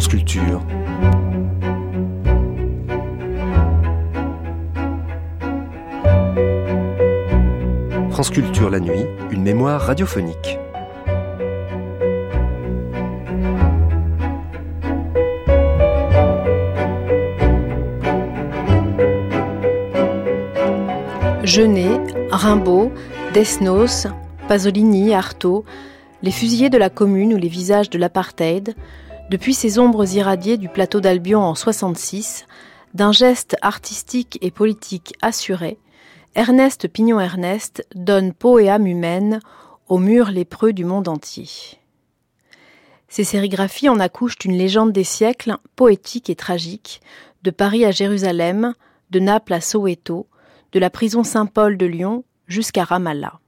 France Culture. France Culture la nuit, une mémoire radiophonique. Genet, Rimbaud, Desnos, Pasolini, Artaud, les fusillés de la commune ou les visages de l'apartheid, depuis ces ombres irradiées du plateau d'Albion en 66, d'un geste artistique et politique assuré, Ernest Pignon-Ernest donne peau et âme humaine aux murs lépreux du monde entier. Ces sérigraphies en accouchent une légende des siècles, poétique et tragique, de Paris à Jérusalem, de Naples à Soweto, de la prison Saint-Paul de Lyon jusqu'à Ramallah.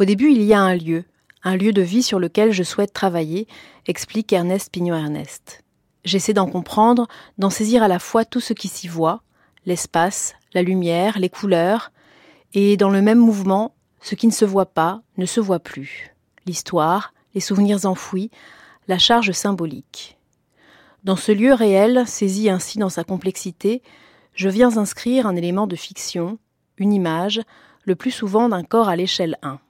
Au début, il y a un lieu, un lieu de vie sur lequel je souhaite travailler, explique Ernest Pignon-Ernest. J'essaie d'en comprendre, d'en saisir à la fois tout ce qui s'y voit, l'espace, la lumière, les couleurs, et dans le même mouvement, ce qui ne se voit pas ne se voit plus. L'histoire, les souvenirs enfouis, la charge symbolique. Dans ce lieu réel, saisi ainsi dans sa complexité, je viens inscrire un élément de fiction, une image, le plus souvent d'un corps à l'échelle 1.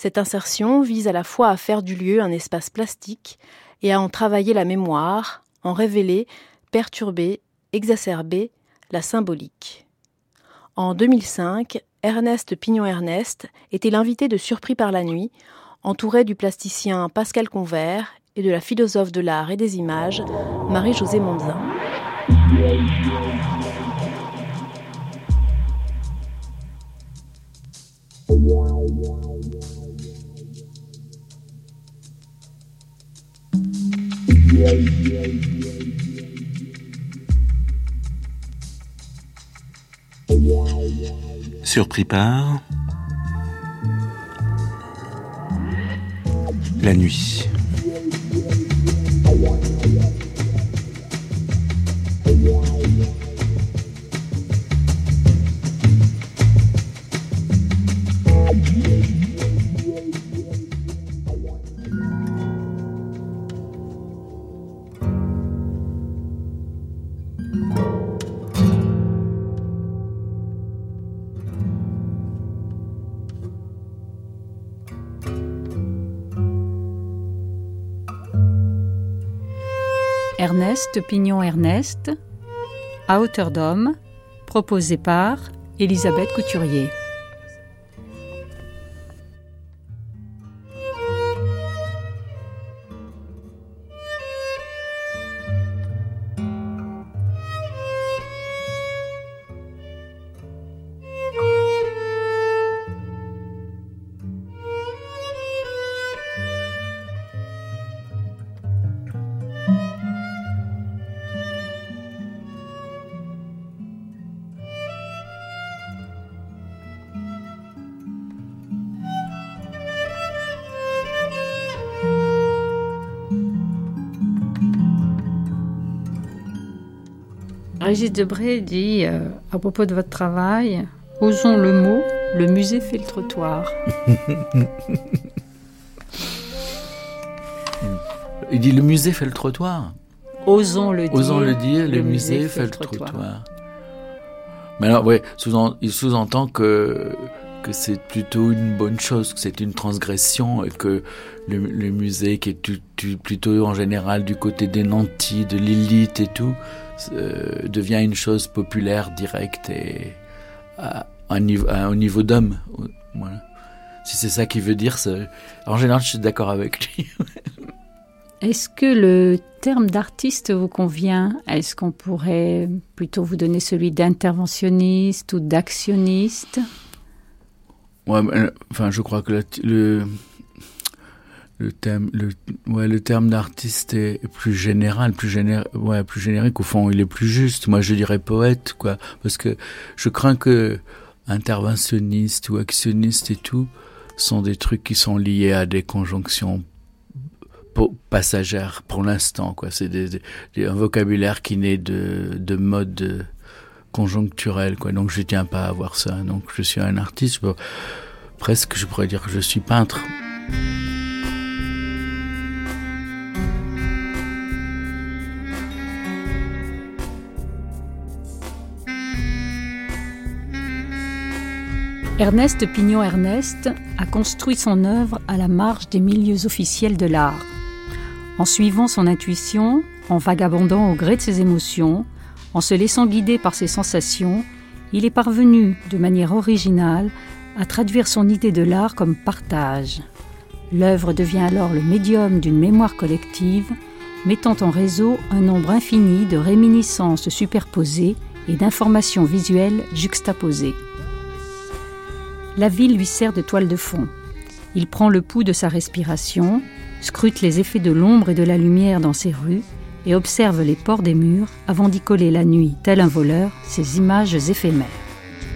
Cette insertion vise à la fois à faire du lieu un espace plastique et à en travailler la mémoire, en révéler, perturber, exacerber la symbolique. En 2005, Ernest Pignon-Ernest était l'invité de Surpris par la nuit, entouré du plasticien Pascal Convert et de la philosophe de l'art et des images, Marie-Josée Monzin. Surpris par la nuit. Ernest Pignon-Ernest, à hauteur d'homme, proposé par Elisabeth Couturier. Régis Debré dit euh, à propos de votre travail, osons le mot, le musée fait le trottoir. Il dit le musée fait le trottoir. Osons le dire. Osons le dire, le, musée, fait, le trottoir. Mais alors, ouais, il sous-entend que que c'est plutôt une bonne chose, que c'est une transgression et que le, musée qui est plutôt en général du côté des nantis, de l'élite et tout, euh, devient une chose populaire, directe et au niveau d'homme. Si c'est ça qu'il veut dire, en général, je suis d'accord avec lui. Est-ce que le terme d'artiste vous convient? Est-ce qu'on pourrait plutôt vous donner celui d'interventionniste ou d'actionniste? Ouais, enfin, je crois que le, le, thème, le, ouais, le terme d'artiste est plus général, plus général, ouais, plus générique. Au fond, il est plus juste. Moi, je dirais poète, quoi, parce que je crains que interventionniste ou actionniste et tout sont des trucs qui sont liés à des conjonctions passagères pour l'instant, quoi. C'est un vocabulaire qui naît de, de mode conjoncturel. Quoi. Donc je tiens pas à avoir ça. Donc je suis un artiste, presque je pourrais dire que je suis peintre. Ernest Pignon Ernest a construit son œuvre à la marge des milieux officiels de l'art. En suivant son intuition, en vagabondant au gré de ses émotions, en se laissant guider par ses sensations, il est parvenu, de manière originale, à traduire son idée de l'art comme partage. L'œuvre devient alors le médium d'une mémoire collective, mettant en réseau un nombre infini de réminiscences superposées et d'informations visuelles juxtaposées. La ville lui sert de toile de fond. Il prend le pouls de sa respiration, scrute les effets de l'ombre et de la lumière dans ses rues et observe les pores des murs avant d'y coller la nuit, tel un voleur, ces images éphémères.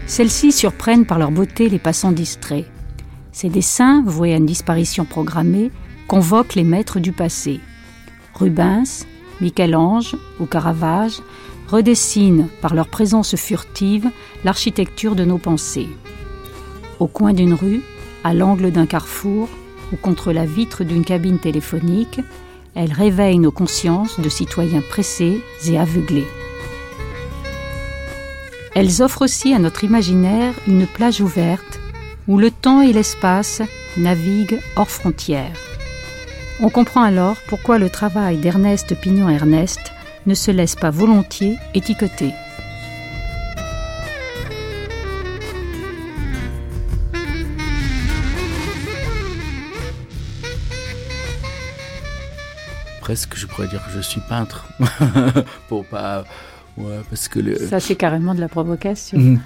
Celles-ci surprennent par leur beauté les passants distraits. Ces dessins, voués à une disparition programmée, convoquent les maîtres du passé. Rubens, Michel-Ange ou Caravage redessinent par leur présence furtive l'architecture de nos pensées au coin d'une rue, à l'angle d'un carrefour ou contre la vitre d'une cabine téléphonique, elles réveillent nos consciences de citoyens pressés et aveuglés. Elles offrent aussi à notre imaginaire une plage ouverte où le temps et l'espace naviguent hors frontières. On comprend alors pourquoi le travail d'Ernest Pignon-Ernest ne se laisse pas volontiers étiqueter. Presque, je pourrais dire que je suis peintre. Pour pas. Ouais, parce que. Le... Ça, c'est carrément de la provocation. Mm.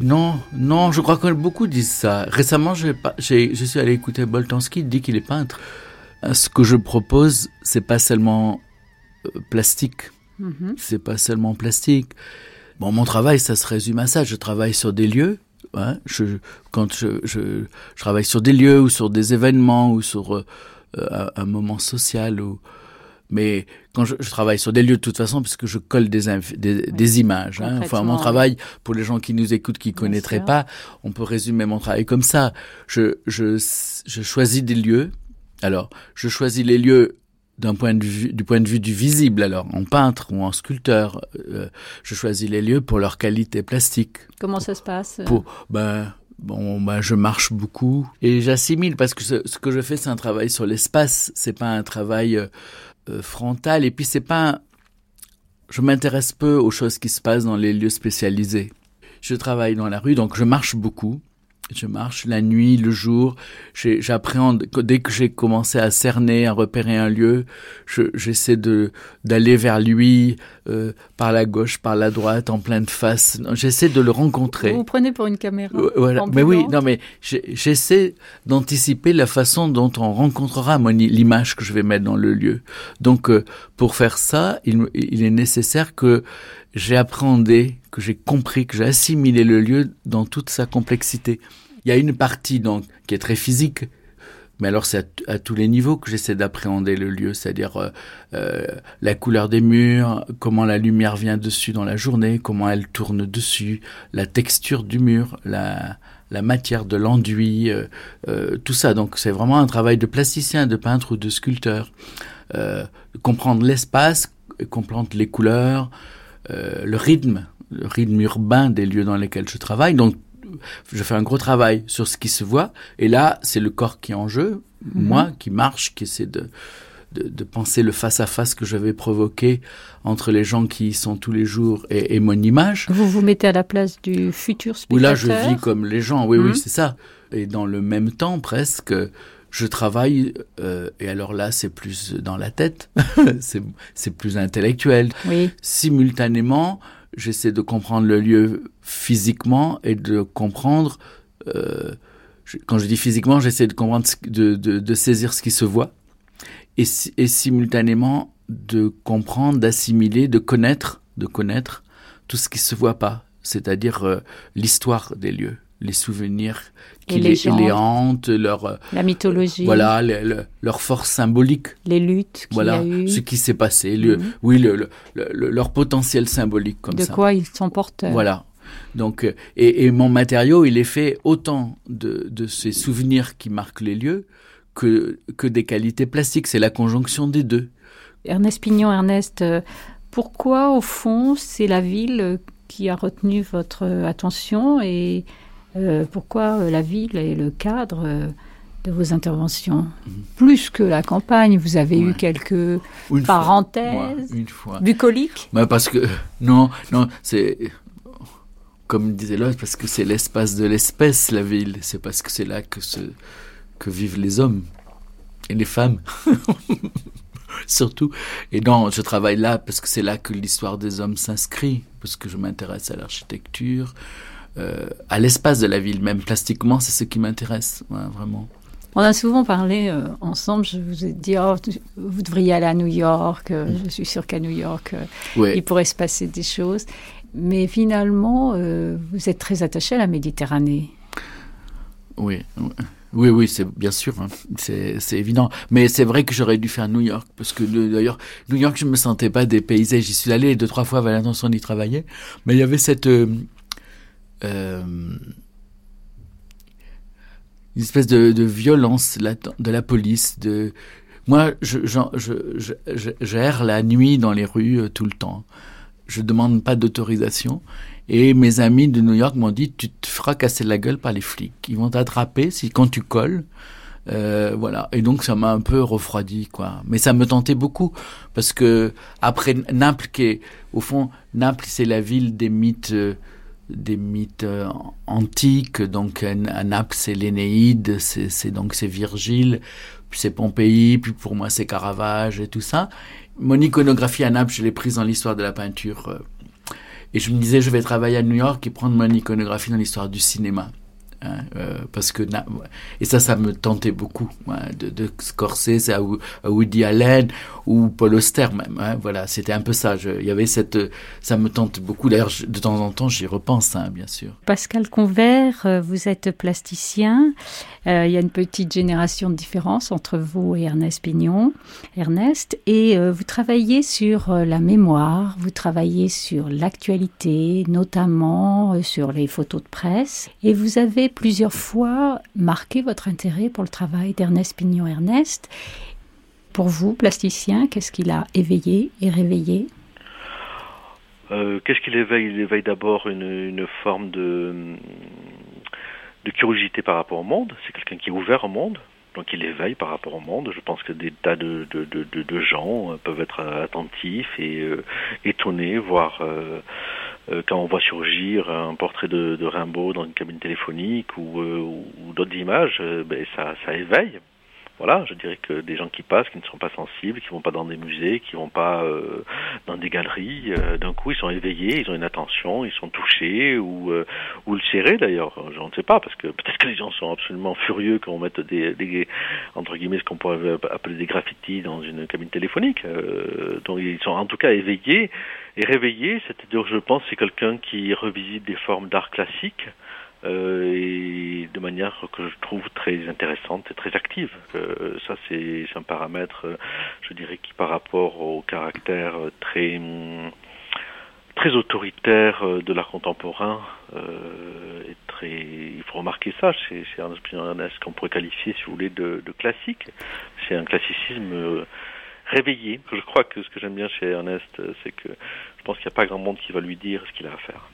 Non, non, je crois que beaucoup disent ça. Récemment, je suis allé écouter Boltanski, il dit qu'il est peintre. Euh, ce que je propose, c'est pas seulement euh, plastique. Mm-hmm. C'est pas seulement plastique. Bon, mon travail, ça se résume à ça. Je travaille sur des lieux. Hein. je, quand je, je, je, travaille sur des lieux ou sur des événements ou sur euh, euh, un moment social ou mais quand je, travaille sur des lieux de toute façon, puisque je colle des, des, images. Hein. Enfin, mon travail, pour les gens qui nous écoutent, qui connaîtraient pas, on peut résumer mon travail comme ça. Je, je, je choisis des lieux. Alors, je choisis les lieux d'un point de vue, du point de vue du visible. Alors, en peintre ou en sculpteur, euh, je choisis les lieux pour leur qualité plastique. Comment ça se passe Pour, ben, Bon, bah, je marche beaucoup et j'assimile parce que ce, que je fais, c'est un travail sur l'espace. C'est pas un travail euh, euh, frontal. Et puis, c'est pas. Je m'intéresse peu aux choses qui se passent dans les lieux spécialisés. Je travaille dans la rue, donc je marche beaucoup. Je marche la nuit, le jour. J'appréhende. Dès que j'ai commencé à cerner, à repérer un lieu, j'essaie de d'aller vers lui euh, par la gauche, par la droite, en pleine face. J'essaie de le rencontrer. Vous, vous prenez pour une caméra. voilà. Mais oui, non, mais j'essaie d'anticiper la façon dont on rencontrera l'image que je vais mettre dans le lieu. Donc, euh, pour faire ça, il, il est nécessaire que j'ai appréhendé, que j'ai compris, que j'ai assimilé le lieu dans toute sa complexité. Il y a une partie donc qui est très physique, mais alors c'est à, tous les niveaux que j'essaie d'appréhender le lieu, c'est-à-dire euh, euh, la couleur des murs, comment la lumière vient dessus dans la journée, comment elle tourne dessus, la texture du mur, la, la matière de l'enduit, euh, tout ça. Donc c'est vraiment un travail de plasticien, de peintre ou de sculpteur. comprendre l'espace, comprendre les couleurs, euh, le rythme, le rythme urbain des lieux dans lesquels je travaille. Donc, je fais un gros travail sur ce qui se voit. Et là, c'est le corps qui est en jeu, mhm. moi qui marche, qui essaie de, de, penser le face-à-face que j'avais provoqué entre les gens qui y sont tous les jours et, mon image. Vous vous mettez à la place du futur spectateur Oui, là, je vis comme les gens. Oui, oui, mhm. c'est ça. Et dans le même temps, presque, je travaille, euh, et alors là, c'est plus dans la tête, c'est plus intellectuel. Oui. Simultanément, j'essaie de comprendre le lieu physiquement et de comprendre, euh, quand je dis physiquement, j'essaie de comprendre, de, de, de, saisir ce qui se voit, et, et simultanément de comprendre, d'assimiler, de connaître, de connaître tout ce qui se voit pas, c'est-à-dire euh, l'histoire des lieux les souvenirs qui les, les, hantent, leur euh, la mythologie, voilà, leur force symbolique, les luttes, voilà, ce qui s'est passé, le, mhm. oui, le, leur potentiel symbolique comme de ça. De quoi ils sont porteurs. Voilà. Donc, euh, et, et, mon matériau, il est fait autant de, de ces souvenirs qui marquent les lieux que, que des qualités plastiques. C'est la conjonction des deux. Ernest Pignon, Ernest, euh, pourquoi au fond c'est la ville qui a retenu votre attention et pourquoi la ville est le cadre de vos interventions? Plus que la campagne, vous avez eu quelques parenthèses, une fois. bucoliques? Bah Parce que, non, non, c'est, comme disait l'autre, parce que c'est l'espace de l'espèce, la ville. C'est parce que c'est là que, se, que vivent les hommes et les femmes. Surtout. Et non, je travaille là parce que c'est là que l'histoire des hommes s'inscrit, parce que je m'intéresse à l'architecture, euh, à l'espace de la ville, même plastiquement, c'est ce qui m'intéresse, vraiment. On a souvent parlé euh, ensemble, je vous ai dit, oh, vous devriez aller à New York, euh, mm. je suis sûre qu'à New York, euh, il pourrait se passer des choses. Mais finalement, vous êtes très attaché à la Méditerranée. Oui, oui, oui, c'est bien sûr, hein. c'est évident. Mais c'est vrai que j'aurais dû faire New York, parce que d'ailleurs, New York, je ne me sentais pas dépaysé. J'y suis allé deux, trois fois, avec l'intention d'y travailler. Mais il y avait cette une espèce de, violence de la police. Moi, je, je, la nuit dans les rues euh, tout le temps. Je demande pas d'autorisation. Et mes amis de New York m'ont dit, tu te feras casser la gueule par les flics. Ils vont t'attraper si quand tu colles. Euh, voilà. Et donc ça m'a un peu refroidi, quoi. Mais ça me tentait beaucoup parce que après Naples, qui au fond Naples, c'est la ville des mythes. Euh, des mythes euh, antiques. Donc à Naples, c'est l'Énéide, c'est donc c'est Virgile, puis c'est Pompéi, puis pour moi c'est Caravage et tout ça. Mon iconographie à Naples, je l'ai prise dans l'histoire de la peinture. Euh, et je me disais, je vais travailler à New York et prendre mon iconographie dans l'histoire du cinéma. Hein, euh, parce que et ça ça me tentait beaucoup de, de Scorsese à, Woody Allen ou Paul Auster même hein, voilà c'était un peu ça il y avait cette ça me tente beaucoup. D'ailleurs de temps en temps j'y repense hein, bien sûr. Pascal Convert euh, vous êtes plasticien. Euh, il y a une petite génération de différence entre vous et Ernest Pignon Ernest. Et vous travaillez sur la mémoire vous travaillez sur l'actualité notamment sur les photos de presse. Et vous avez plusieurs fois marqué votre intérêt pour le travail d'Ernest Pignon-Ernest. Pour vous, plasticien, qu'est-ce qu'il a éveillé et réveillé? Euh, Qu'est-ce qu'il éveille? Il éveille d'abord une, forme de, de curiosité par rapport au monde. C'est quelqu'un qui est ouvert au monde, donc il éveille par rapport au monde. Je pense que des tas de, de, gens peuvent être attentifs et euh, étonnés, voire euh, quand on voit surgir un portrait de, de Rimbaud dans une cabine téléphonique ou, euh, ou d'autres images, euh, ben, ça, ça éveille voilà, je dirais que des gens qui passent, qui ne sont pas sensibles, qui vont pas dans des musées, qui vont pas euh, dans des galeries, euh, d'un coup ils sont éveillés, ils ont une attention, ils sont touchés ou euh, ou le serrés d'ailleurs, je ne sais pas parce que peut-être que les gens sont absolument furieux quand on mette des, des entre guillemets ce qu'on pourrait appeler des graffitis dans une cabine téléphonique. Euh, donc ils sont en tout cas éveillés et réveillés, c'est-à-dire je pense c'est quelqu'un qui revisite des formes d'art classique euh, et de manière que je trouve très intéressante et très active. Euh, ça, c'est un paramètre, euh, je dirais, qui par rapport au caractère très très autoritaire de l'art contemporain est très. Il faut remarquer ça chez, chez Ernest qu'on pourrait qualifier, si vous voulez, de, de classique. C'est un classicisme réveillé. Je crois que ce que j'aime bien chez Ernest, c'est que je pense qu'il n'y a pas grand monde qui va lui dire ce qu'il a à faire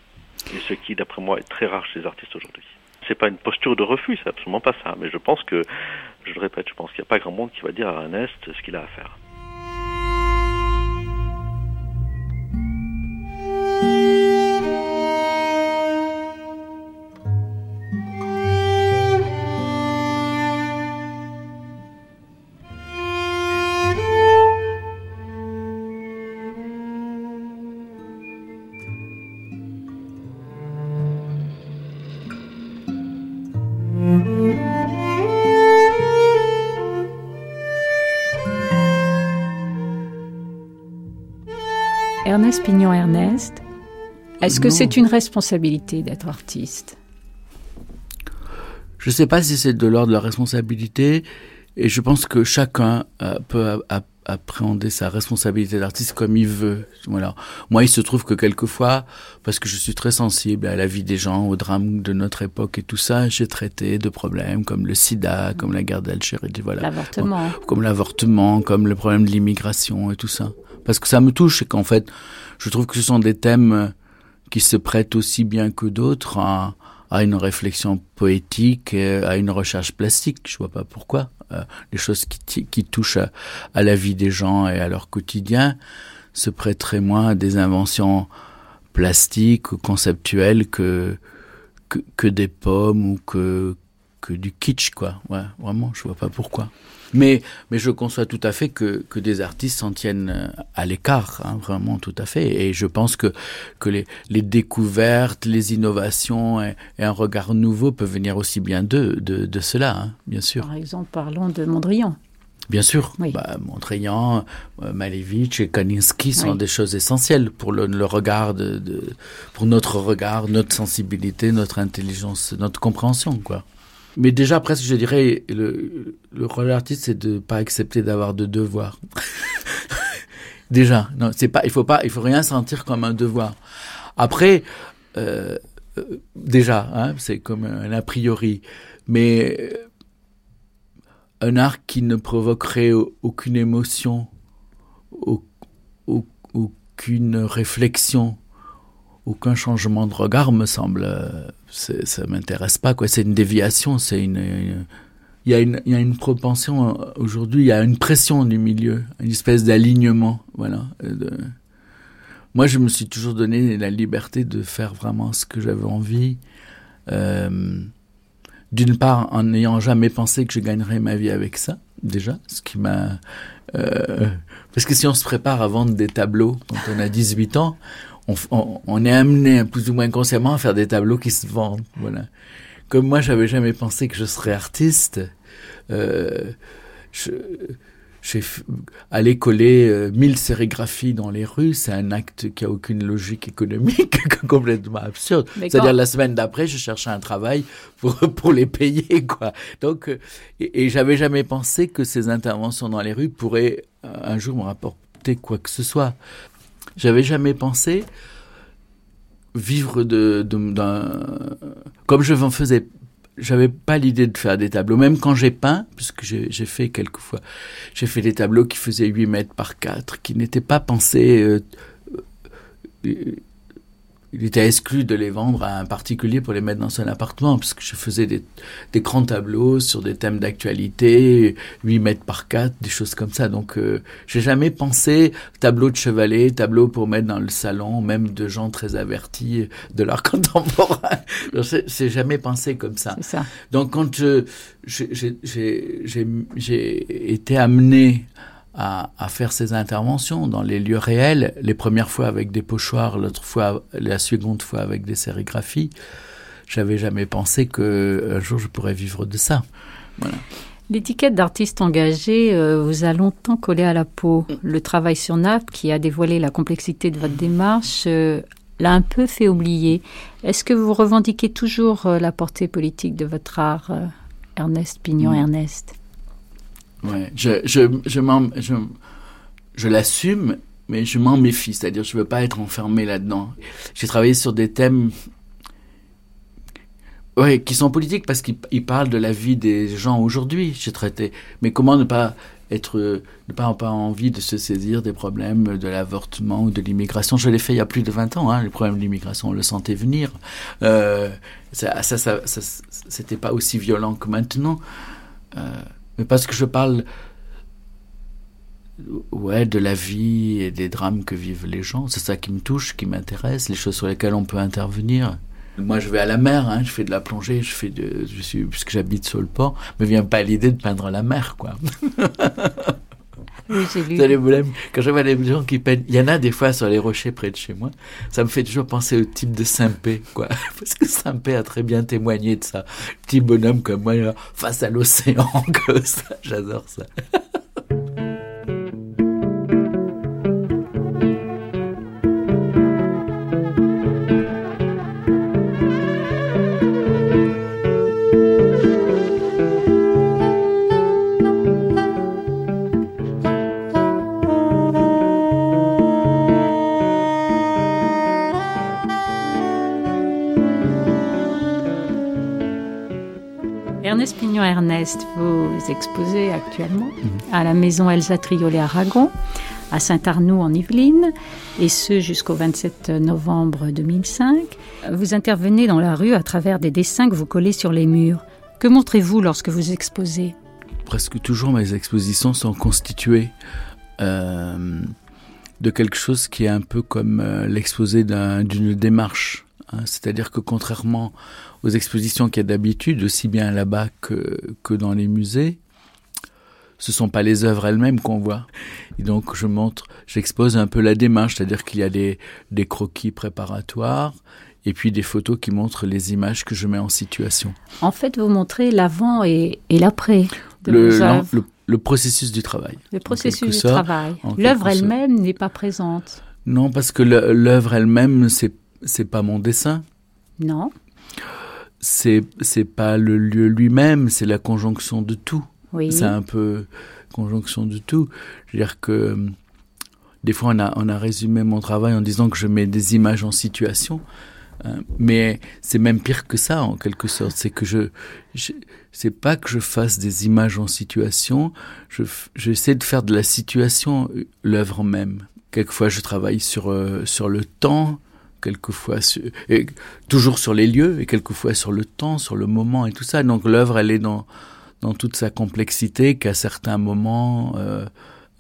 et ce qui, d'après moi, est très rare chez les artistes aujourd'hui. C'est pas une posture de refus, c'est absolument pas ça. Mais je pense que, je le répète, je pense qu'il n'y a pas grand monde qui va dire à Ernest ce qu'il a à faire. Ernest Pignon-Ernest, est-ce que c'est une responsabilité d'être artiste? Je ne sais pas si c'est de l'ordre de la responsabilité, et je pense que chacun euh, peut appréhender sa responsabilité d'artiste comme il veut. Voilà. Moi, il se trouve que quelquefois, parce que je suis très sensible à la vie des gens, au drame de notre époque et tout ça, j'ai traité de problèmes comme le sida, comme la guerre d'Algérie, voilà. L'avortement. Comme l'avortement, comme le problème de l'immigration et tout ça parce que ça me touche et qu'en fait, je trouve que ce sont des thèmes qui se prêtent aussi bien que d'autres à, une réflexion poétique, à une recherche plastique. Je vois pas pourquoi. Euh, les choses qui, touchent à, la vie des gens et à leur quotidien se prêteraient moins à des inventions plastiques ou conceptuelles que des pommes ou que, que du kitsch, quoi. Ouais, vraiment, je vois pas pourquoi. Mais, mais je conçois tout à fait que, que des artistes s'en tiennent euh, à l'écart, hein, vraiment tout à fait. Et je pense que, que les, les découvertes, les innovations et, un regard nouveau peuvent venir aussi bien d'eux, de, de cela, hein, bien sûr. Par exemple, parlons de Mondrian. Bien sûr, oui. bah, Mondrian, euh, Malevich et Kaninsky sont des choses essentielles pour le, le regard, de, de, pour notre regard, notre sensibilité, notre intelligence, notre compréhension, quoi. Mais déjà, presque, je dirais, le, le rôle d'artiste, c'est de pas accepter d'avoir de devoirs. déjà, non, c'est pas, il faut pas, il faut rien sentir comme un devoir. Après, euh, euh déjà, hein, c'est comme un a priori, mais euh, un art qui ne provoquerait aucune émotion, aucune réflexion, aucun changement de regard me semble euh, ça m'intéresse pas quoi. C'est une déviation c'est il y a une il y a une propension euh, aujourd'hui il y a une pression du milieu une espèce d'alignement voilà de... moi je me suis toujours donné la liberté de faire vraiment ce que j'avais envie euh, d'une part en n'ayant jamais pensé que je gagnerais ma vie avec ça déjà ce qui m'a euh... parce que si on se prépare à vendre des tableaux quand on a 18 ans on, on, est amené plus ou moins consciemment à faire des tableaux qui se vendent. Voilà. Comme moi, j'avais jamais pensé que je serais artiste. Euh, je, aller coller euh, mille sérigraphies dans les rues, c'est un acte qui a aucune logique économique, complètement absurde. C'est-à-dire la semaine d'après, je cherchais un travail pour pour les payer, quoi. Donc, euh, et, et j'avais jamais pensé que ces interventions dans les rues pourraient euh, un jour me rapporter quoi que ce soit. J'avais jamais pensé vivre de, d'un, comme je m'en faisais j'avais pas l'idée de faire des tableaux, même quand j'ai peint, puisque j'ai fait quelquefois, j'ai fait des tableaux qui faisaient 8 mètres par 4, qui n'étaient pas pensés euh, euh, il était exclu de les vendre à un particulier pour les mettre dans son appartement, parce que je faisais des, des grands tableaux sur des thèmes d'actualité, 8 mètres par 4, des choses comme ça. Donc, euh, j'ai jamais pensé tableau de chevalet, tableau pour mettre dans le salon, même de gens très avertis de l'art contemporain. j'ai jamais pensé comme ça. ça. Donc, quand j'ai été amené à, à, faire ces interventions dans les lieux réels, les premières fois avec des pochoirs, l'autre fois, la seconde fois avec des sérigraphies. J'avais jamais pensé que un jour je pourrais vivre de ça. Voilà. L'étiquette d'artiste engagé euh, vous a longtemps collé à la peau. Le travail sur Naples, qui a dévoilé la complexité de votre démarche, euh, l'a un peu fait oublier. Est-ce que vous revendiquez toujours euh, la portée politique de votre art, Ernest Pignon-Ernest Ouais, je, je, je, je, je l'assume, mais je m'en méfie, c'est-à-dire je veux pas être enfermé là-dedans. J'ai travaillé sur des thèmes ouais, qui sont politiques parce qu'ils parlent de la vie des gens aujourd'hui. J'ai traité, mais comment ne pas être, ne pas avoir envie de se saisir des problèmes de l'avortement ou de l'immigration? Je l'ai fait il y a plus de 20 ans. Hein, les problèmes de l'immigration, on le sentait venir. Euh, ça, ça, ça, ça c'était pas aussi violent que maintenant. Euh, mais parce que je parle de la vie et des drames que vivent les gens. C'est ça qui me touche, qui m'intéresse, les choses sur lesquelles on peut intervenir. Moi, je vais à la mer, hein, je fais de la plongée, je fais de, puisque j'habite sur le port, me vient pas l'idée de peindre la mer, quoi. Oui, j'ai vu. Quand je vois les gens qui peignent, il y en a des fois sur les rochers près de chez moi, ça me fait toujours penser au type de Saint-Pé, quoi. Parce que Saint-Pé a très bien témoigné de ça. Petit bonhomme comme moi, face à l'océan, comme ça. J'adore ça. Vous exposez actuellement à la maison Elsa Triolet Aragon, à Saint-Arnoux en Yvelines, et ce jusqu'au 27 novembre 2005. Vous intervenez dans la rue à travers des dessins que vous collez sur les murs. Que montrez-vous lorsque vous exposez? Presque toujours mes expositions sont constituées euh, de quelque chose qui est un peu comme euh, l'exposé d'une démarche. Hein. C'est-à-dire que contrairement aux expositions qu'il y a d'habitude, aussi bien là-bas que, que dans les musées, ce sont pas les œuvres elles-mêmes qu'on voit. Et donc je montre, j'expose un peu la démarche, c'est-à-dire qu'il y a des, des croquis préparatoires et puis des photos qui montrent les images que je mets en situation. En fait, vous montrez l'avant et, et l'après le, le, processus du travail. Le processus du travail. L'œuvre elle-même n'est pas présente. Non, parce que l'œuvre elle-même, c'est c'est pas mon dessin. Non. C'est c'est pas le lieu lui-même, c'est la conjonction de tout. Oui. C'est un peu conjonction de tout. Je veux dire que des fois on a on a résumé mon travail en disant que je mets des images en situation. Hein, mais c'est même pire que ça en quelque sorte. C'est que je, je c'est pas que je fasse des images en situation. Je j'essaie de faire de la situation euh, l'œuvre même. Quelquefois je travaille sur euh, sur le temps, quelquefois sur, et toujours sur les lieux et quelquefois sur le temps, sur le moment et tout ça. Donc l'œuvre elle est dans dans toute sa complexité qu'à certains moments. Euh,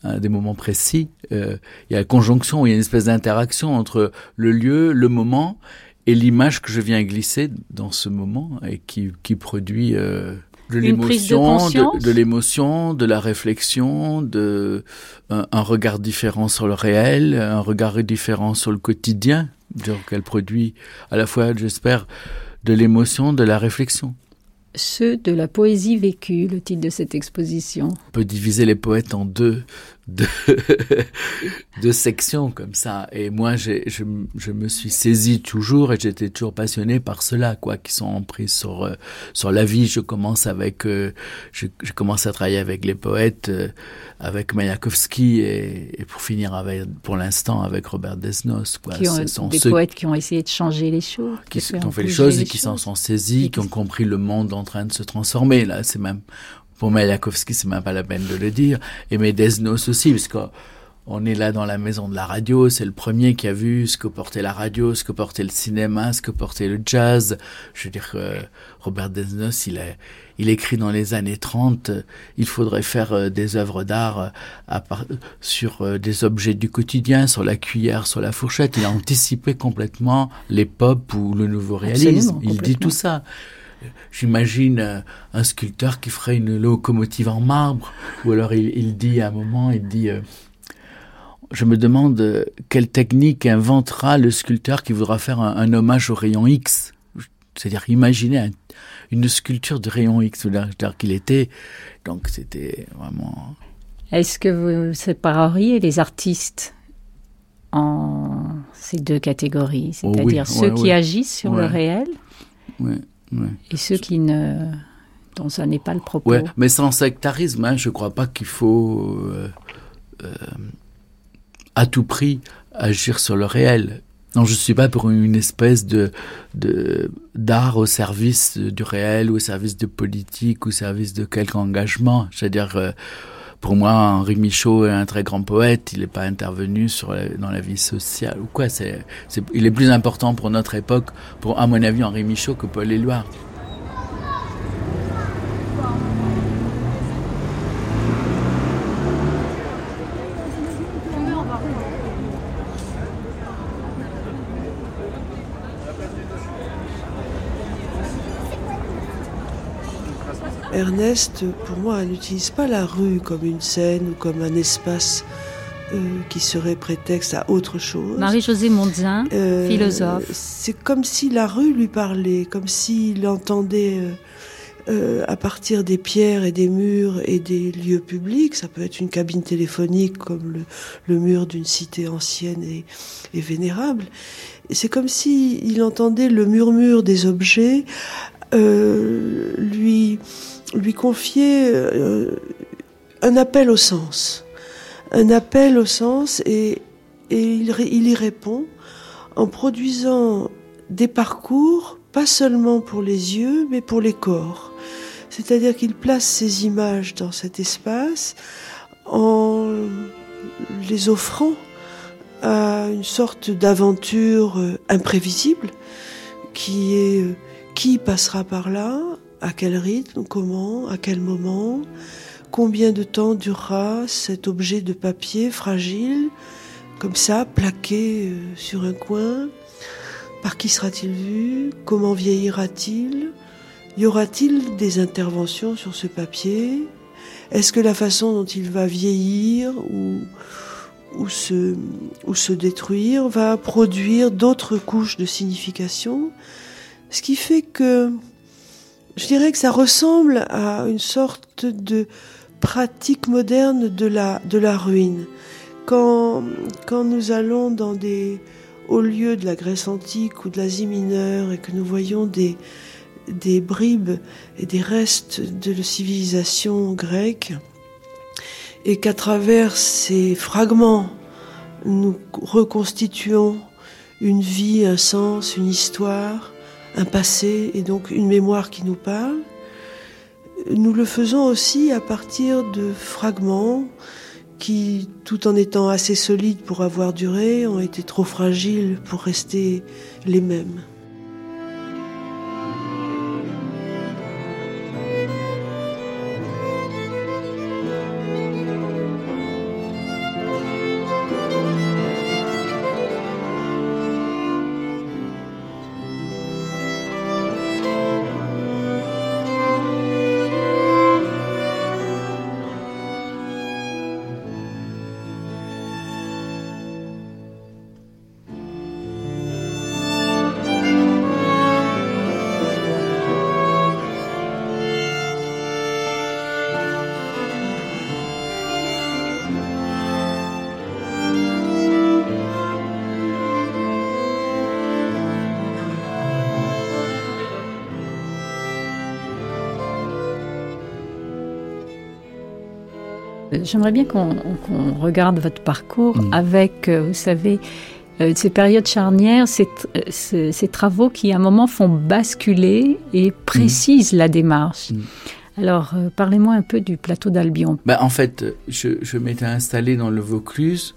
à des moments précis, euh, il y a la conjonction, il y a une espèce d'interaction entre le lieu, le moment et l'image que je viens glisser dans ce moment et qui, qui produit euh, de l'émotion, de, l'émotion, de la réflexion, de un, regard différent sur le réel, un regard différent sur le quotidien, donc elle produit à la fois, j'espère, de l'émotion, de la réflexion. Ceux de la poésie vécue, le titre de cette exposition. On peut diviser les poètes en deux de, de sections comme ça. Et moi, je, je me suis saisi toujours et j'étais toujours passionné par cela, quoi, qui sont pris sur euh, sur la vie. Je commence avec, euh, je, je, commence à travailler avec les poètes, euh, avec Mayakovsky et, et, pour finir avec, pour l'instant, avec Robert Desnos. Quoi. Qui ont, sont des poètes qui ont essayé de changer les choses, qui, qui ont fait les choses et qui s'en sont saisis, qui ont compris le monde en train de se transformer. Là, c'est même pour Mayakovsky, c'est même pas la peine de le dire. Et Medesnos aussi, parce qu'on est là dans la maison de la radio, c'est le premier qui a vu ce que portait la radio, ce que portait le cinéma, ce que portait le jazz. Je veux dire que Robert Desnos, il, a, il écrit dans les années 30, il faudrait faire euh, des œuvres d'art euh, sur euh, des objets du quotidien, sur la cuillère, sur la fourchette. Il a anticipé complètement les pop ou le nouveau réalisme. il dit tout ça. J'imagine euh, un sculpteur qui ferait une locomotive en marbre, ou alors il, dit à un moment, il dit, euh, je me demande euh, quelle technique inventera le sculpteur qui voudra faire un, hommage au rayon X? C'est-à-dire, imaginer une sculpture de rayon X, c'est-à-dire qu'il était, donc c'était vraiment. Est-ce que vous sépareriez les artistes en ces deux catégories, oh c'est-à-dire ceux qui agissent sur le réel? Et ceux qui ne dont ça n'est pas le propos. Ouais, mais sans sectarisme, hein, je ne crois pas qu'il faut euh, euh, à tout prix agir sur le réel. Non, je ne suis pas pour une espèce de d'art au service du réel, ou au service de politique, ou au service de quelque engagement. C'est-à-dire, euh, pour moi, Henri Michaud est un très grand poète. Il n'est pas intervenu dans la vie sociale. C'est, il est plus important pour notre époque, pour à mon avis, Henri Michaud que Paul Éluard. Ernest, pour moi, n'utilise pas la rue comme une scène ou comme un espace euh, qui serait prétexte à autre chose. Marie-Josée Mondzin, euh, philosophe. C'est comme si la rue lui parlait, comme s'il entendait euh, à partir des pierres et des murs et des lieux publics. Ça peut être une cabine téléphonique comme le, mur d'une cité ancienne et, et vénérable. C'est comme si il entendait le murmure des objets lui lui confier euh, un appel au sens. Un appel au sens et, il, il y répond en produisant des parcours, pas seulement pour les yeux, mais pour les corps. C'est-à-dire qu'il place ses images dans cet espace en les offrant à une sorte d'aventure euh, imprévisible qui est euh, qui passera par là, à quel rythme, comment, à quel moment, combien de temps durera cet objet de papier fragile, comme ça, plaqué euh, sur un coin, par qui sera-t-il vu, comment vieillira-t-il, y aura-t-il des interventions sur ce papier, est-ce que la façon dont il va vieillir ou se, ou se détruire va produire d'autres couches de signification, ce qui fait que je dirais que ça ressemble à une sorte de pratique moderne de la, de la ruine. Quand, quand nous allons dans des hauts lieux de la Grèce antique ou de l'Asie mineure et que nous voyons des, des bribes et des restes de la civilisation grecque, et qu'à travers ces fragments, nous reconstituons une vie, un sens, une histoire, un passé et donc une mémoire qui nous parle. Nous le faisons aussi à partir de fragments qui, tout en étant assez solides pour avoir duré, ont été trop fragiles pour rester les mêmes. J'aimerais bien qu'on regarde votre parcours mm. avec, euh, vous savez, euh, ces périodes charnières, euh, ces, travaux qui à un moment font basculer et précisent la démarche. Mm. Alors, parlez-moi un peu du plateau d'Albion. Ben, en fait, je, je m'étais installé dans le Vaucluse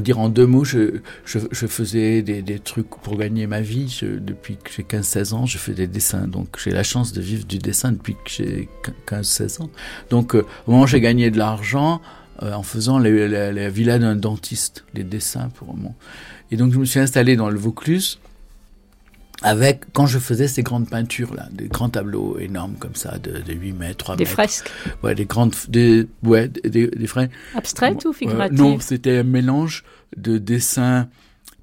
dire en deux mots, je, je, je faisais des, des, trucs pour gagner ma vie. Je, depuis que j'ai 15-16 ans, je fais des dessins. Donc j'ai la chance de vivre du dessin depuis que j'ai 15-16 ans. Donc euh, au moment où j'ai gagné de l'argent, euh, en faisant les, les, les villas d'un dentiste, les dessins pour moi. Et donc je me suis installé dans le Vaucluse avec quand je faisais ces grandes peintures là, des grands tableaux énormes comme ça de, de 8 mètres, 3 des mètres. Des fresques. Ouais, des grandes des ouais, des, des fresques abstraites ou figuratives. Euh, non, c'était un mélange de dessins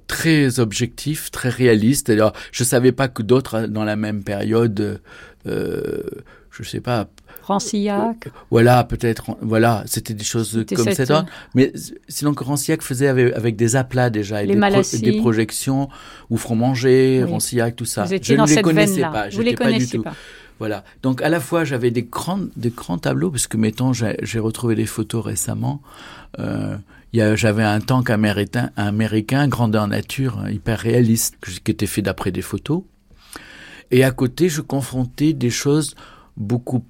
très objectifs, très réalistes. Alors, je savais pas que d'autres dans la même période euh, je sais pas Rancillac. Voilà, peut-être. Voilà, c'était des choses comme ça. Mais sinon, que Rancillac faisait avec, des aplats déjà, et des, des, projections, ou Fromanger, oui. Rancillac, tout ça. Vous je ne les connaissais pas. Vous les pas du tout. Pas. Voilà. Donc à la fois j'avais des grands, des grands tableaux, parce que mettons, j'ai retrouvé des photos récemment. Euh, j'avais un tank américain, américain grandeur nature, hein, hyper réaliste, qui était fait d'après des photos. Et à côté, je confrontais des choses beaucoup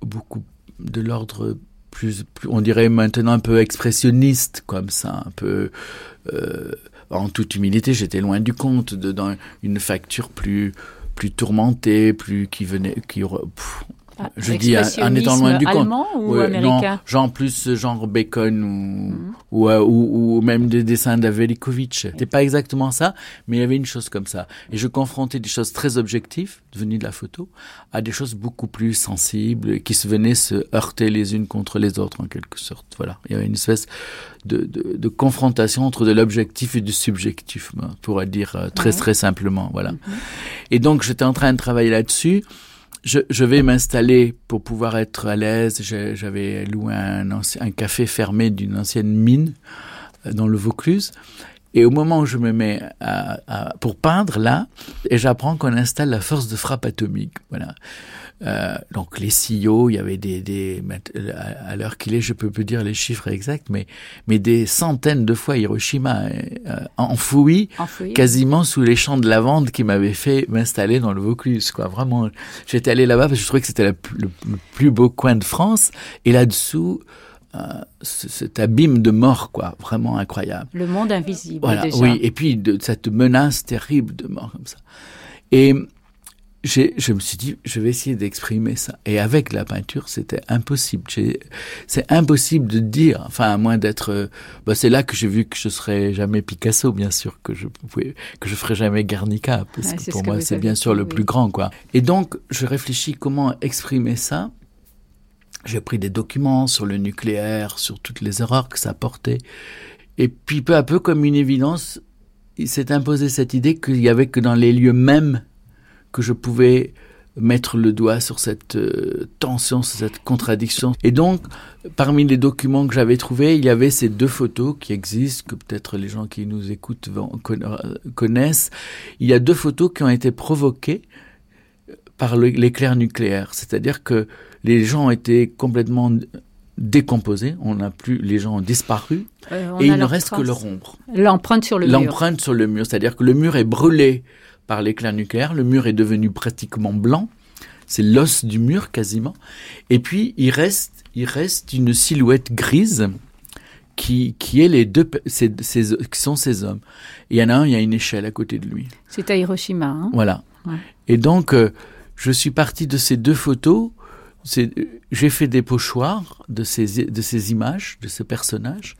beaucoup de l'ordre plus, on dirait maintenant un peu expressionniste comme ça, un peu euh, en toute humilité, j'étais loin du compte de dans une facture plus plus tourmentée, plus qui venait qui ah, je dis en étant loin du compte. ou ouais, américain non, genre plus genre Bacon ou, mm. ou, euh, ou, ou, même des dessins d'Avelikovic. C'était pas exactement ça, mais il y avait une chose comme ça. Et je confrontais des choses très objectives, venues de la photo, à des choses beaucoup plus sensibles, qui se venaient se heurter les unes contre les autres en quelque sorte. Voilà, il y avait une espèce de, de, de confrontation entre de l'objectif et du subjectif, pourrait dire euh, très ouais. très simplement. Voilà. Mm -hmm. Et donc j'étais en train de travailler là-dessus je, je vais m'installer pour pouvoir être à l'aise. J'avais loué un, un café fermé d'une ancienne mine euh, dans le Vaucluse. Et au moment où je me mets à, à, pour peindre là, et j'apprends qu'on installe la force de frappe atomique. Voilà. Euh, donc les CEO, il y avait des, des à l'heure qu'il est, je peux plus dire les chiffres exacts, mais mais des centaines de fois Hiroshima euh, enfoui, enfoui, quasiment sous les champs de lavande qui m'avaient fait m'installer dans le Vaucluse. Quoi, vraiment, j'étais allé là-bas parce que je trouvais que c'était le, le, plus beau coin de France, et là-dessous cet abîme de mort, quoi, vraiment incroyable. Le monde invisible. Voilà, déjà. oui, et puis de cette menace terrible de mort comme ça. Et je me suis dit, je vais essayer d'exprimer ça. Et avec la peinture, c'était impossible. C'est impossible de dire, enfin, à moins d'être. Bah, c'est là que j'ai vu que je serais jamais Picasso, bien sûr, que je pouvais, que je ferais jamais Guernica, parce que pour moi, c'est bien sûr le plus grand, quoi. Et donc, je réfléchis comment exprimer ça. J'ai pris des documents sur le nucléaire, sur toutes les erreurs que ça portait. Et puis, peu à peu, comme une évidence, il s'est imposé cette idée qu'il y avait que dans les lieux mêmes que je pouvais mettre le doigt sur cette euh, tension, sur cette contradiction. Et donc, parmi les documents que j'avais trouvés, il y avait ces deux photos qui existent, que peut-être les gens qui nous écoutent connaissent. Il y a deux photos qui ont été provoquées par l'éclair nucléaire. C'est-à-dire que les gens ont été complètement décomposés, on n'a plus, les gens ont disparu, euh, et il ne reste que leur ombre. L'empreinte sur le mur. L'empreinte sur le mur, c'est-à-dire que le mur est brûlé par l'éclair nucléaire. Le mur est devenu pratiquement blanc. C'est l'os du mur quasiment. Et puis il reste, il reste une silhouette grise qui, qui est les deux, qui sont ces hommes. il y en a un, il y a une échelle à côté de lui. C'est à Hiroshima. Hein? Voilà. Et donc, euh, je suis parti de ces deux photos. j'ai fait des pochoirs de ces, de ces images, de ces personnages.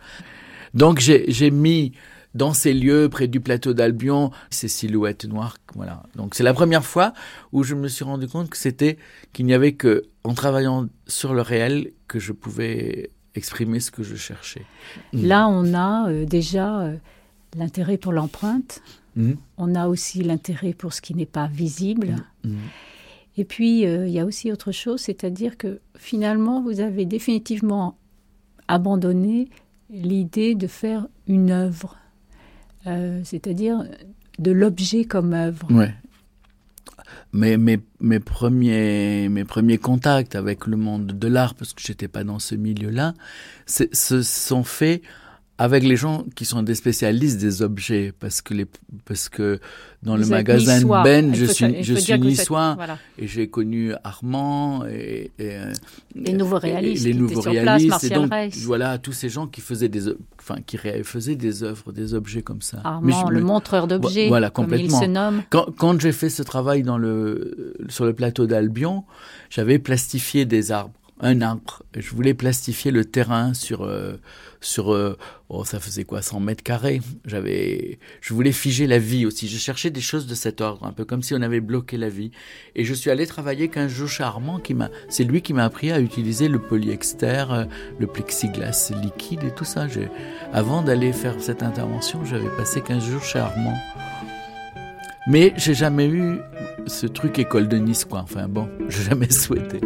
Donc, j'ai mis dans ces lieux près du plateau d'Albion, ces silhouettes noires. Voilà. Donc c'est la première fois où je me suis rendu compte que c'était qu'il n'y avait que en travaillant sur le réel que je pouvais exprimer ce que je cherchais. Mm. Là, on a euh, déjà euh, l'intérêt pour l'empreinte. Mm. On a aussi l'intérêt pour ce qui n'est pas visible. Mm. Et puis, euh, il y a aussi autre chose, c'est-à-dire que finalement, vous avez définitivement abandonné l'idée de faire une œuvre euh, c'est-à-dire de l'objet comme œuvre. Ouais. Mes, mes, mes, premiers, mes premiers contacts avec le monde de l'art, parce que j'étais pas dans ce milieu-là, se sont faits avec les gens qui sont des spécialistes des objets, parce que, les, parce que dans le magasin Ben, je suis, je suis niçois, et j'ai connu Armand, et, et les nouveaux réalistes, les nouveaux réalistes, et donc, voilà, tous ces gens qui faisaient des, enfin, qui faisaient des œuvres, des objets comme ça. Armand, le montreur d'objets, voilà, complètement. comme il se nomme. Quand, quand j'ai fait ce travail dans le, sur le plateau d'Albion, j'avais plastifié des arbres un arbre. Je voulais plastifier le terrain sur euh, sur euh, oh ça faisait quoi 100 mètres carrés. J'avais je voulais figer la vie aussi. Je cherchais des choses de cet ordre, un peu comme si on avait bloqué la vie. Et je suis allé travailler avec un jour charmant qui m'a c'est lui qui m'a appris à utiliser le polyester, euh, le plexiglas liquide et tout ça. Avant d'aller faire cette intervention, j'avais passé 15 jours chez Armand. Mais j'ai jamais eu ce truc école de Nice, quoi. Enfin bon, j'ai jamais souhaité.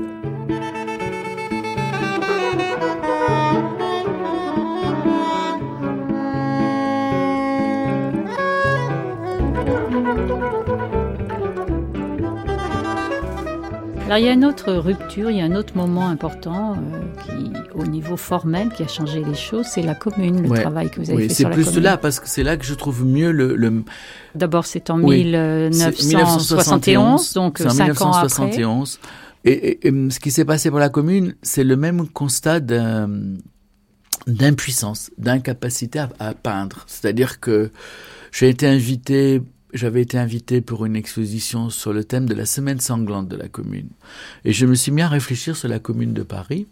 Alors il y a une autre rupture, il y a un autre moment important euh, qui, au niveau formel, qui a changé les choses, c'est la commune, le travail que vous avez fait sur la commune. C'est plus là parce que c'est là que je trouve mieux le. le... D'abord, c'est en 1971, donc cinq 1971. ans après. Et, ce qui s'est passé pour la commune, c'est le même constat d'impuissance, d'incapacité à, à peindre. C'est-à-dire que j'ai été invité j'avais été invité pour une exposition sur le thème de la semaine sanglante de la commune. Et je me suis mis à réfléchir sur la commune de Paris,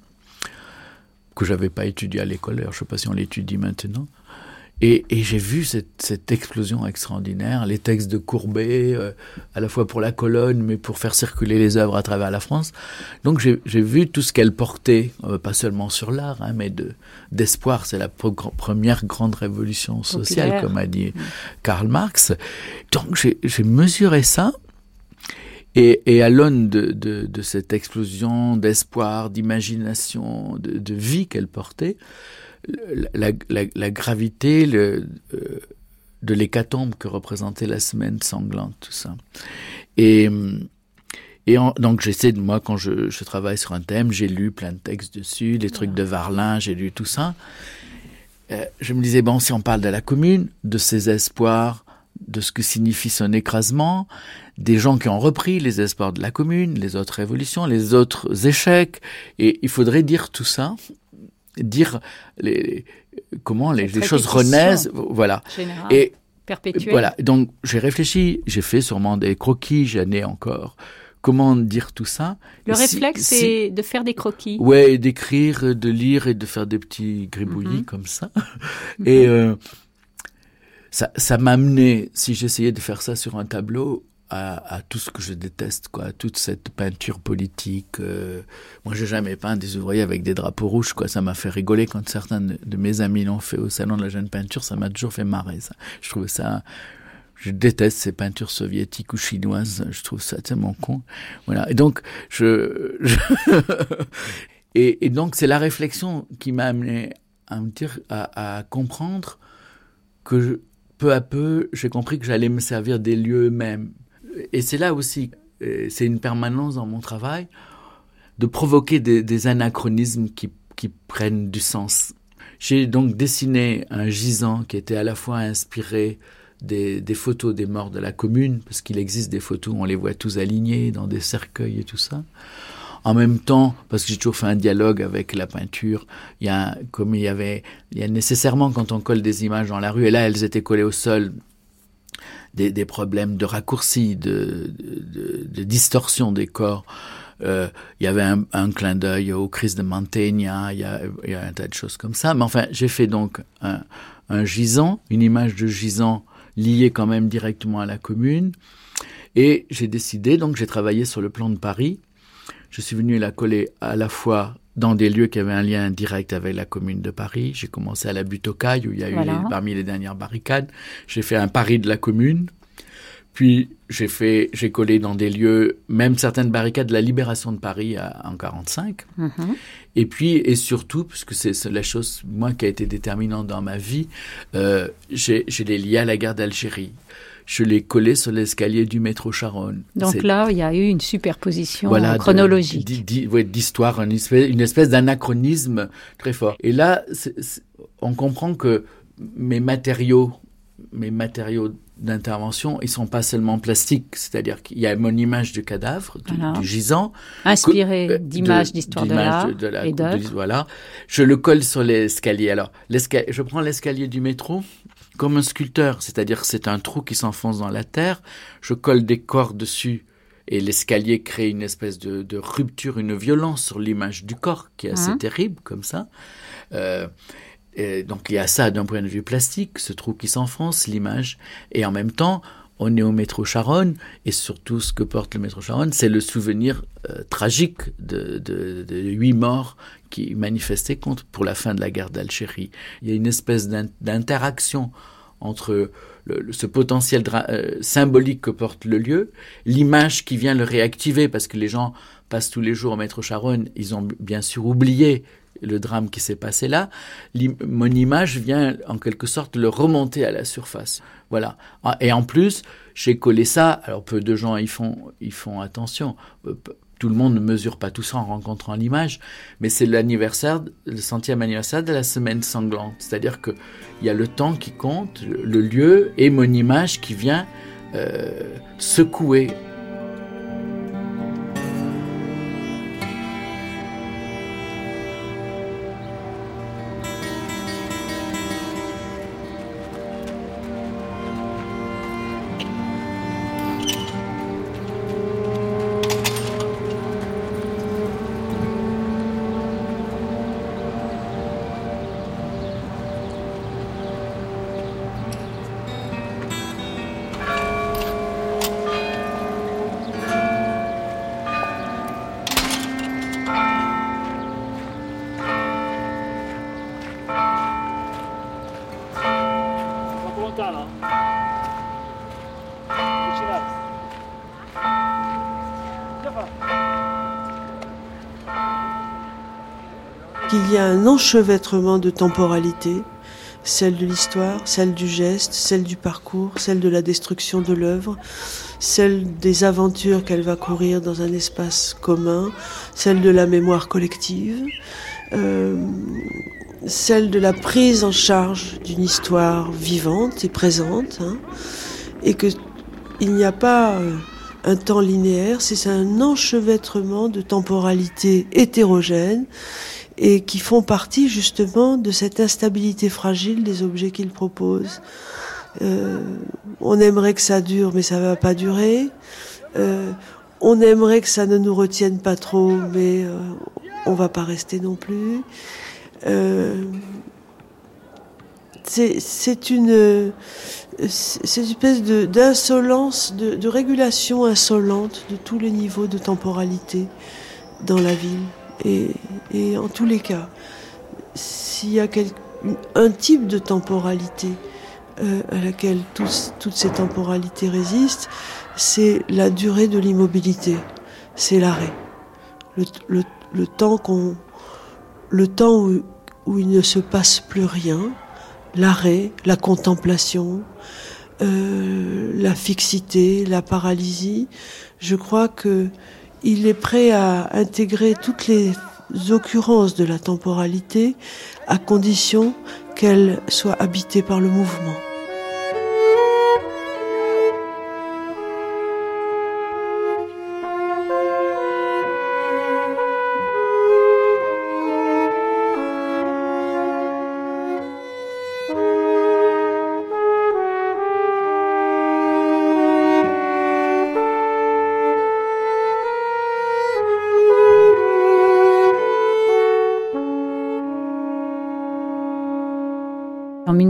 que j'avais pas étudié à l'école, je ne sais pas si on l'étudie maintenant. Et, j'ai vu cette, explosion extraordinaire, les textes de Courbet, euh, à la fois pour la colonne, mais pour faire circuler les œuvres à travers la France. Donc j'ai vu tout ce qu'elle portait, euh, pas seulement sur l'art, hein, mais d'espoir. C'est la première grande révolution sociale, comme a dit mm. Karl Marx. Donc j'ai mesuré ça. Et, à l'aune de, cette explosion d'espoir, d'imagination, de, vie qu'elle portait, la, gravité le, euh, de l'hécatombe que représentait la semaine sanglante, tout ça. Et, et donc j'essaie, moi quand je, je, travaille sur un thème, j'ai lu plein de textes dessus, des trucs de Varlin, j'ai lu tout ça. Euh, je me disais, bon, si on parle de la commune, de ses espoirs, de ce que signifie son écrasement, des gens qui ont repris les espoirs de la commune, les autres révolutions, les autres échecs, et il faudrait dire tout ça dire les, comment les, choses renaissent, voilà. Et perpétuelle. Voilà. Donc j'ai réfléchi, j'ai fait sûrement des croquis, j'en ai encore. Comment dire tout ça? Le réflexe, c'est de faire des croquis. Ouais, d'écrire, de lire et de faire des petits gribouillis mhm. comme ça. et euh, ça, ça m'a amené, si j'essayais de faire ça sur un tableau, à, tout ce que je déteste, quoi, toute cette peinture politique. Euh, moi, j'ai jamais peint des ouvriers avec des drapeaux rouges, quoi. Ça m'a fait rigoler quand certains de, mes amis l'ont fait au salon de la jeune peinture. Ça m'a toujours fait marrer. Je trouve ça. Je déteste ces peintures soviétiques ou chinoises. Je trouve ça tellement con. Voilà. Et donc, je, et, donc, c'est la réflexion qui m'a amené à me dire, à, à comprendre que peu à peu, j'ai compris que j'allais me servir des lieux eux-mêmes et c'est là aussi, euh, c'est une permanence dans mon travail, de provoquer des, anachronismes qui, prennent du sens. J'ai donc dessiné un gisant qui était à la fois inspiré des, photos des morts de la commune, parce qu'il existe des photos on les voit tous alignés dans des cercueils et tout ça. En même temps, parce que j'ai toujours fait un dialogue avec la peinture, il y a, comme il y avait, il y a nécessairement quand on colle des images dans la rue, et là elles étaient collées au sol, des, problèmes de raccourci, de, distorsion des corps. Euh, il y avait un, clin d'œil au Christ de Mantegna, il y, a, un tas de choses comme ça. Mais enfin, j'ai fait donc un, gisant, une image de gisant liée quand même directement à la commune. Et j'ai décidé, donc j'ai travaillé sur le plan de Paris. Je suis venu la coller à la fois dans des lieux qui avaient un lien direct avec la commune de Paris. J'ai commencé à la butte aux Cailles, où il y a eu parmi les dernières barricades. J'ai fait un Paris de la commune. Puis j'ai fait, j'ai collé dans des lieux, même certaines barricades de la libération de Paris en 45. Mm-hmm. Et puis, et surtout, puisque c'est la chose, moi, qui a été déterminante dans ma vie, euh, j'ai les liés à la guerre d'Algérie je l'ai collé sur l'escalier du métro Charonne. Donc là, il y a eu une superposition chronologique. D'histoire, une espèce, une espèce d'anachronisme très fort. Et là, on comprend que mes matériaux, mes matériaux d'intervention, ils sont pas seulement plastiques, c'est-à-dire qu'il y a mon image du cadavre, du, gisant, inspiré euh, d'images d'histoire de, l'art et d'œuvres. Voilà, je le colle sur l'escalier. Alors, je prends l'escalier du métro, comme un sculpteur, c'est-à-dire c'est un trou qui s'enfonce dans la terre, je colle des corps dessus et l'escalier crée une espèce de, rupture, une violence sur l'image du corps qui est assez hein terrible comme ça. Euh, et donc il y a ça d'un point de vue plastique, ce trou qui s'enfonce, l'image, et en même temps on est au métro Charonne, et surtout ce que porte le métro Charonne, c'est le souvenir euh, tragique de, de, huit morts qui manifestaient contre pour la fin de la guerre d'Algérie. Il y a une espèce d'interaction entre ce potentiel euh, symbolique que porte le lieu, l'image qui vient le réactiver, parce que les gens passent tous les jours au métro Charonne, ils ont bien sûr oublié le drame qui s'est passé là, mon image vient en quelque sorte le remonter à la surface. Voilà. Ah, et en plus, j'ai collé ça. Alors peu de gens y font, y font attention. Tout le monde ne mesure pas tout ça en rencontrant l'image, mais c'est l'anniversaire, le centième anniversaire de la semaine sanglante. C'est-à-dire que il y a le temps qui compte, le lieu et mon image qui vient euh, secouer qu'il y a un enchevêtrement de temporalité, celle de l'histoire, celle du geste, celle du parcours, celle de la destruction de l'œuvre, celle des aventures qu'elle va courir dans un espace commun, celle de la mémoire collective, euh, celle de la prise en charge d'une histoire vivante et présente, hein, et que il n'y a pas euh, un temps linéaire, c'est un enchevêtrement de temporalité hétérogène et qui font partie justement de cette instabilité fragile des objets qu'ils proposent. Euh, on aimerait que ça dure, mais ça va pas durer. Euh, on aimerait que ça ne nous retienne pas trop, mais euh, on va pas rester non plus. Euh, c'est une, c'est une espèce d'insolence, de, de, régulation insolente de tous les niveaux de temporalité dans la ville. Et, en tous les cas, s'il y a un type de temporalité euh, à laquelle toutes ces temporalités résistent, c'est la durée de l'immobilité, c'est l'arrêt. Le, temps le temps où, où, il ne se passe plus rien, l'arrêt, la contemplation, euh, la fixité, la paralysie. Je crois que il est prêt à intégrer toutes les occurrences de la temporalité à condition qu'elle soit habitée par le mouvement.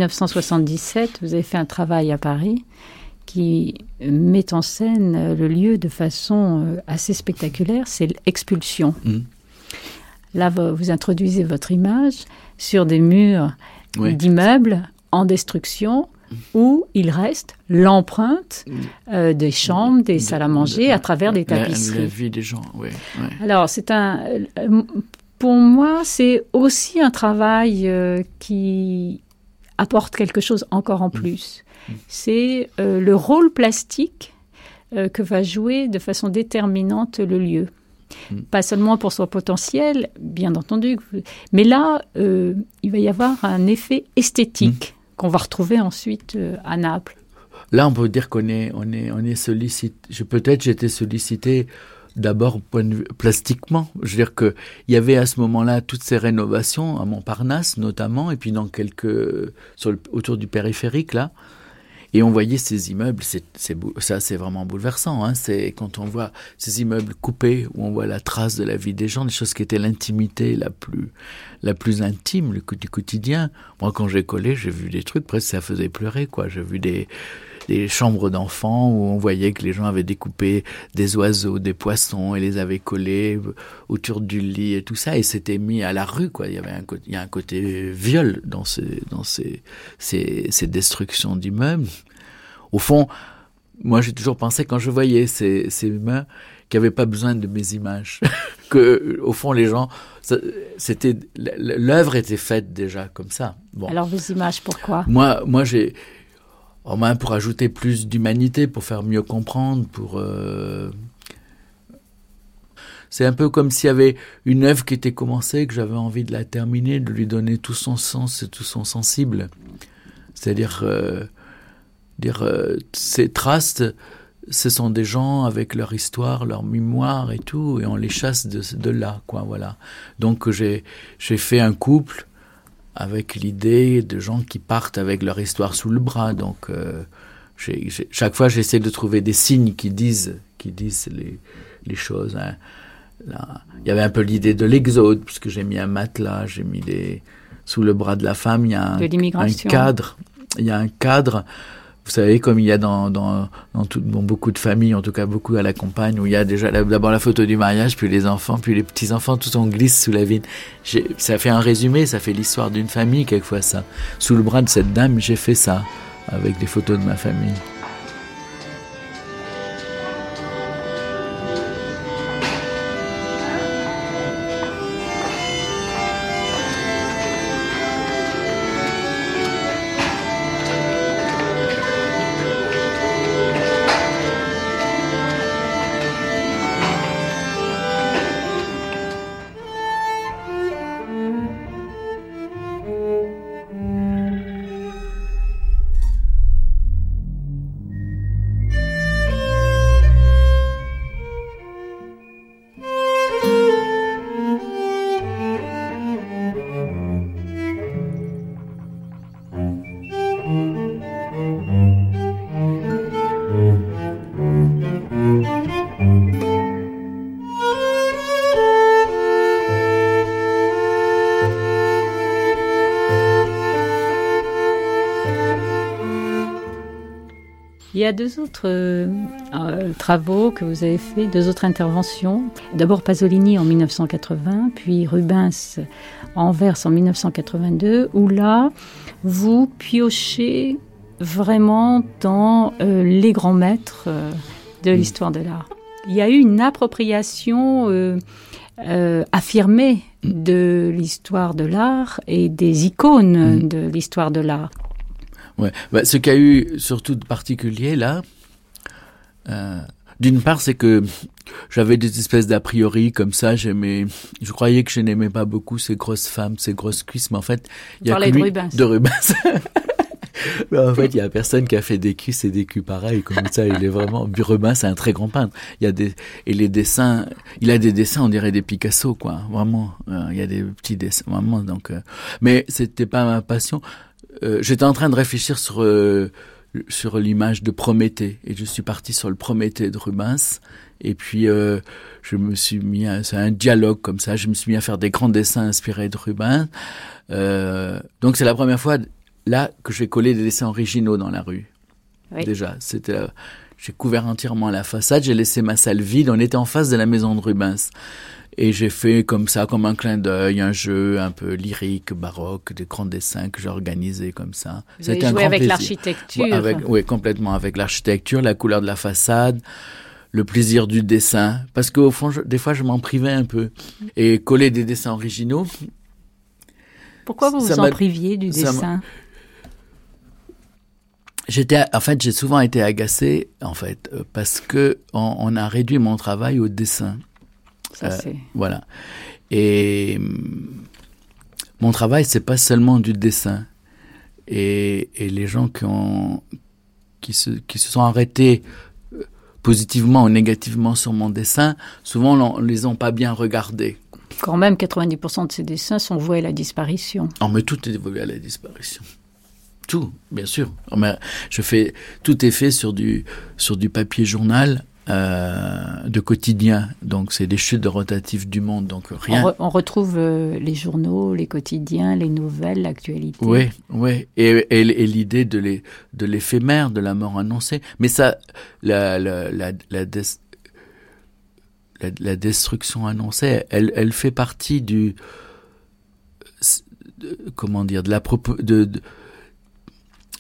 1977, vous avez fait un travail à Paris qui met en scène le lieu de façon euh, assez spectaculaire, c'est l'expulsion. Mmh. Là, vous introduisez votre image sur des murs oui. d'immeubles en destruction mmh. où il reste l'empreinte mmh. euh, des chambres, des salles à manger à travers des tapisseries. La, la vie des gens, oui. oui. Alors, c'est un. Euh, pour moi, c'est aussi un travail euh, qui apporte quelque chose encore en plus. Mmh. C'est euh, le rôle plastique euh, que va jouer de façon déterminante le lieu. Mmh. Pas seulement pour son potentiel, bien entendu, mais là, euh, il va y avoir un effet esthétique qu'on va retrouver ensuite à Naples. Là, on peut dire qu'on est, on est, on est sollicité. Peut-être j'étais sollicité d'abord plastiquement. Je veux dire qu'il y avait à ce moment-là toutes ces rénovations à Montparnasse notamment, et puis dans quelques autour du périphérique là. Et on voyait ces immeubles, c'est, ça c'est vraiment bouleversant. Hein, c'est quand on voit ces immeubles coupés, où on voit la trace de la vie des gens, des choses qui étaient l'intimité la plus, la plus intime le, du quotidien. Moi, quand j'ai collé, j'ai vu des trucs, presque ça faisait pleurer, quoi. J'ai vu des, des chambres d'enfants où on voyait que les gens avaient découpé des oiseaux, des poissons et les avaient collés autour du lit et tout ça et c'était mis à la rue quoi. Il y avait un côté, il y a un côté viol dans ces dans ces ces, ces destructions d'immeubles. Au fond, moi j'ai toujours pensé quand je voyais ces ces mains qui n'avaient pas besoin de mes images, que au fond les gens, c'était l'œuvre était faite déjà comme ça. Bon. Alors vos images, pourquoi? Moi, moi j'ai au moins pour ajouter plus d'humanité, pour faire mieux comprendre, pour euh... c'est un peu comme s'il y avait une œuvre qui était commencée, que j'avais envie de la terminer, de lui donner tout son sens et tout son sensible. C'est-à-dire, euh, dire euh, ces traces, ce sont des gens avec leur histoire, leur mémoire et tout, et on les chasse de, là, quoi, voilà. Donc j'ai fait un couple avec l'idée de gens qui partent avec leur histoire sous le bras. Donc, euh, j'ai, j'ai, chaque fois, j'essaie de trouver des signes qui disent, qui disent les, les choses. Hein. Là, il y avait un peu l'idée de l'exode, puisque j'ai mis un matelas, j'ai mis des sous le bras de la femme, il y a un, un cadre. Il y a un cadre vous savez, comme il y a dans, dans, dans, tout, dans beaucoup de familles, en tout cas beaucoup à la campagne, où il y a déjà d'abord la photo du mariage, puis les enfants, puis les petits-enfants, tout on glisse sous la vigne. Ça fait un résumé, ça fait l'histoire d'une famille, quelquefois ça. Sous le bras de cette dame, j'ai fait ça, avec des photos de ma famille. Y a deux autres euh, euh, travaux que vous avez fait, deux autres interventions. D'abord Pasolini en 1980, puis Rubens en Anvers en 1982, où là, vous piochez vraiment dans euh, les grands maîtres de mm. l'histoire de l'art. Il y a eu une appropriation affirmée de l'histoire de l'art et des icônes mm. de l'histoire de l'art. Ouais. Bah, ce qu'il y a eu surtout de particulier là, euh, d'une part, c'est que j'avais des espèces d'a priori comme ça. J'aimais, je croyais que je n'aimais pas beaucoup ces grosses femmes, ces grosses cuisses, mais en fait, il y a que lui, de Rubens. mais en fait, il y a personne qui a fait des cuisses et des culs pareils comme ça. Il est vraiment, Rubens, c'est un très grand peintre. Il y a des, et les dessins, il a des dessins, on dirait des Picasso, quoi. Vraiment. Euh, il y a des petits dessins, vraiment. Donc, euh, mais c'était pas ma passion. Euh, j'étais en train de réfléchir sur euh, sur l'image de Prométhée. Et je suis parti sur le Prométhée de Rubens. Et puis euh, je me suis mis à c'est un dialogue comme ça. Je me suis mis à faire des grands dessins inspirés de Rubens. Donc c'est la première fois là que j'ai collé des dessins originaux dans la rue. Déjà c'était j'ai couvert entièrement la façade. J'ai laissé ma salle vide. On était en face de la maison de Rubens et j'ai fait comme ça, comme un clin d'œil, un jeu un peu lyrique, baroque, des grands dessins que j'ai organisés comme ça. C'était un grand avec l'architecture. Avec, oui, complètement avec l'architecture, la couleur de la façade, le plaisir du dessin. Parce qu'au fond, des fois, je m'en privais un peu. Et coller des dessins originaux. Pourquoi vous vous en priviez du dessin? J'étais, en fait, j'ai souvent été agacé, en fait, parce que on a réduit mon travail au dessin. Euh, voilà. Et mon travail, c'est pas seulement du dessin. Et, les gens qui, ont, qui, se, qui se sont arrêtés euh, positivement ou négativement sur mon dessin, souvent on les ont pas bien regardés. Quand même, 90% de ces dessins sont voués à la disparition. Oh, mais tout est voué à la disparition. Tout, bien sûr. Oh, mais je fais, tout est fait sur du, sur du papier journal euh, de quotidien. Donc c'est des chutes de rotatifs du monde. Donc rien. On, retrouve euh, les journaux, les quotidiens, les nouvelles, l'actualité. Oui, oui. Et, et, l'idée de les, de l'éphémère, de la mort annoncée. Mais ça, la la la, la, la, destruction annoncée, elle, elle fait partie du comment dire de la propos de, de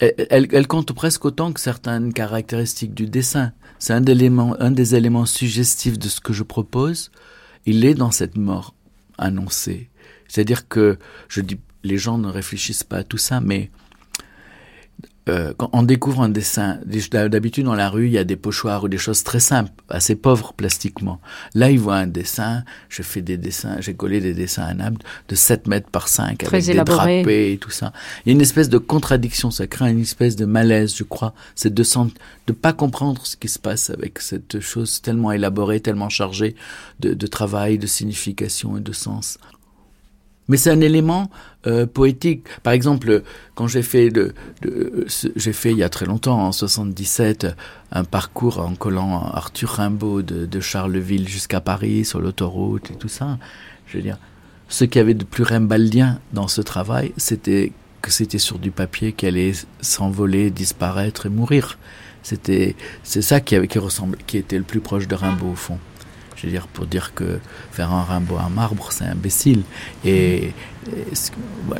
elle, elle, compte presque autant que certaines caractéristiques du dessin. C'est un, un des éléments suggestifs de ce que je propose. Il est dans cette mort annoncée. C'est-à-dire que, je dis, les gens ne réfléchissent pas à tout ça, mais euh, quand on découvre un dessin, d'habitude dans la rue, il y a des pochoirs ou des choses très simples, assez pauvres plastiquement. Là, ils voient un dessin, je fais des dessins, j'ai collé des dessins à Naples de 7 mètres par 5 très avec des drapés et tout ça. Il y a une espèce de contradiction, ça crée une espèce de malaise, je crois. C'est de ne pas comprendre ce qui se passe avec cette chose tellement élaborée, tellement chargée de, de travail, de signification et de sens. Mais c'est un élément euh, poétique. Par exemple, quand j'ai fait de, j'ai fait il y a très longtemps, en 77, un parcours en collant Arthur Rimbaud de, de Charleville jusqu'à Paris sur l'autoroute et tout ça. Je veux dire, ce qu'il y avait de plus rimbaldien dans ce travail, c'était que c'était sur du papier qui allait s'envoler, disparaître et mourir. C'était, c'est ça qui, avait, qui ressemble, qui était le plus proche de Rimbaud au fond dire, pour dire que faire un Rimbaud en marbre, c'est imbécile. Et,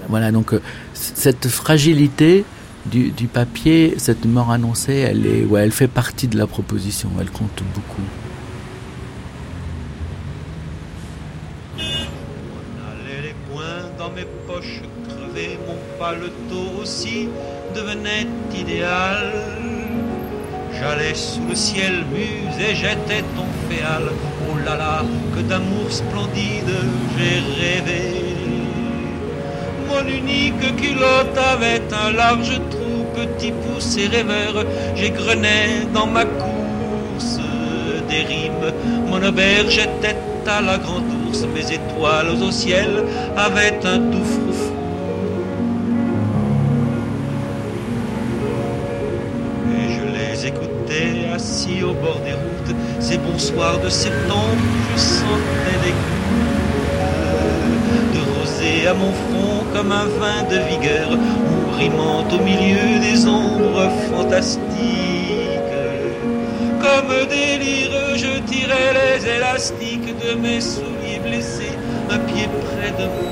voilà, donc euh, cette fragilité du, papier, cette mort annoncée, elle, est, ouais, elle fait partie de la proposition, elle compte beaucoup. les poings dans mes poches crevées, mon paletot aussi devenait idéal. J'allais sous le ciel muse et j'étais ton féal. Oh là là, que d'amour splendide j'ai rêvé. Mon unique culotte avait un large trou, petit pouce et rêveur. J'égrenais dans ma course des rimes. Mon auberge était à la grande ours, mes étoiles au ciel avaient un tout froufrou. Assis au bord des routes ces bons soirs de septembre, je sentais des coups de rosée à mon front comme un vin de vigueur, ou au milieu des ombres fantastiques. comme délire, je tirais les élastiques de mes souliers blessés, un pied près de mon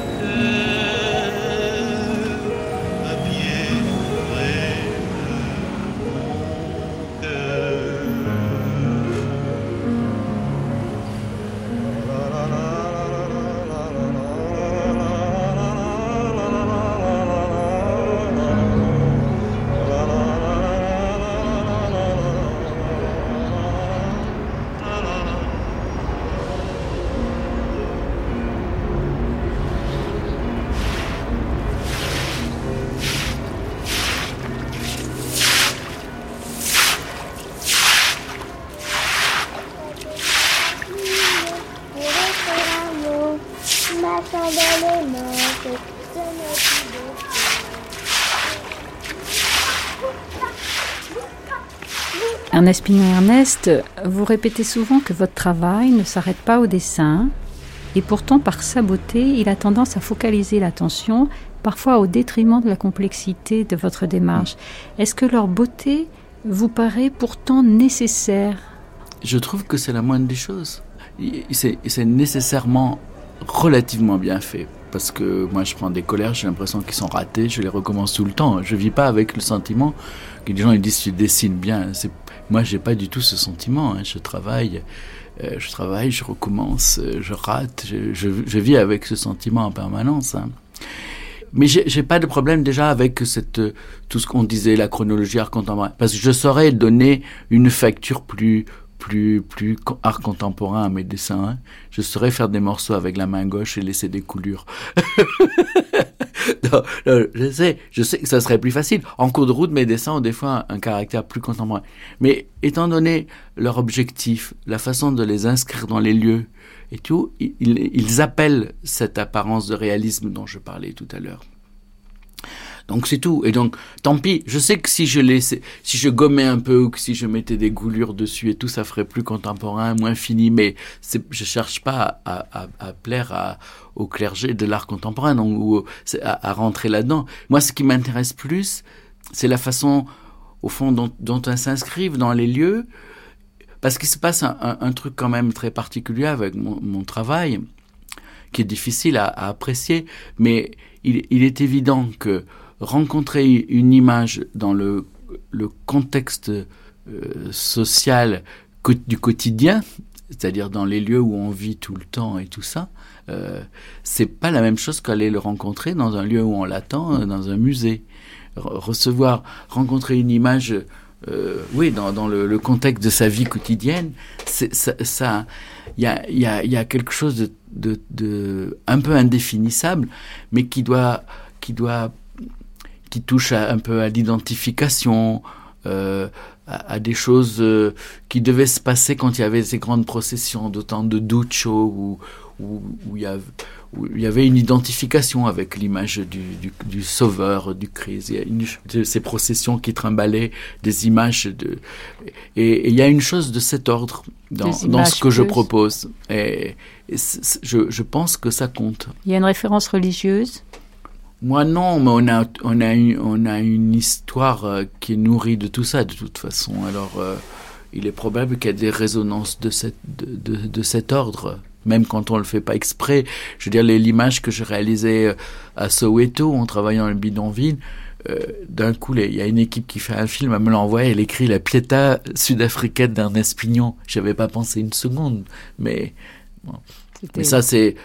Ernest Pignon Ernest, vous répétez souvent que votre travail ne s'arrête pas au dessin, et pourtant par sa beauté, il a tendance à focaliser l'attention, parfois au détriment de la complexité de votre démarche. Est-ce que leur beauté vous paraît pourtant nécessaire? Je trouve que c'est la moindre des choses. C'est nécessairement relativement bien fait. Parce que moi, je prends des colères, j'ai l'impression qu'ils sont ratés, je les recommence tout le temps. Je vis pas avec le sentiment que les gens ils disent tu dessines bien. Moi, j'ai pas du tout ce sentiment. Hein. Je travaille, euh, je travaille, je recommence, euh, je rate. Je, je, vis avec ce sentiment en permanence. Hein. Mais j'ai pas de problème déjà avec cette tout ce qu'on disait la chronologie art contemporain parce que je saurais donner une facture plus plus, plus art contemporain à mes dessins. Hein. Je saurais faire des morceaux avec la main gauche et laisser des coulures. je sais, je sais que ça serait plus facile. En cours de route, mes dessins ont des fois un, caractère plus contemporain. Mais étant donné leur objectif, la façon de les inscrire dans les lieux et tout, ils, appellent cette apparence de réalisme dont je parlais tout à l'heure. Donc c'est tout. Et donc, tant pis. Je sais que si je laissais, si je gommais un peu ou que si je mettais des goulures dessus et tout, ça ferait plus contemporain, moins fini. Mais je cherche pas à, plaire à, au clergé de l'art contemporain donc, ou à, rentrer là-dedans. Moi, ce qui m'intéresse plus, c'est la façon, au fond, dont, dont on s'inscrivent dans les lieux. Parce qu'il se passe un, truc quand même très particulier avec mon, travail, qui est difficile à, apprécier, mais il, est évident que rencontrer une image dans le, le contexte euh, social du quotidien, c'est-à-dire dans les lieux où on vit tout le temps et tout ça, euh, c'est pas la même chose qu'aller le rencontrer dans un lieu où on l'attend, euh, dans un musée. recevoir, rencontrer une image, euh, oui, dans, le, contexte de sa vie quotidienne, ça, il y a, quelque chose de, un peu indéfinissable, mais qui doit, qui doit qui touche un peu à l'identification, euh, à, des choses qui devaient se passer quand il y avait ces grandes processions d'autant de Duccio où, où, où, il y avait, où, il y avait, une identification avec l'image du, du, du, sauveur du Christ. Il y a une, de ces processions qui trimballaient des images de et, il y a une chose de cet ordre dans, dans ce que je propose et, et je, je pense que ça compte. Il y a une référence religieuse? Moi non, mais on a, on a, une, on a une histoire euh, qui est nourrie de tout ça de toute façon. Alors euh, il est probable qu'il y ait des résonances de, cette, de, de, de, cet ordre, même quand on le fait pas exprès. Je veux dire, l'image que je réalisais euh, à Soweto en travaillant dans le bidonville, euh, d'un coup, il y a une équipe qui fait un film, elle me l'envoie, elle écrit la Pietà sud-africaine d'Ernest Pignon. J'avais pas pensé une seconde, mais, bon. mais ça c'est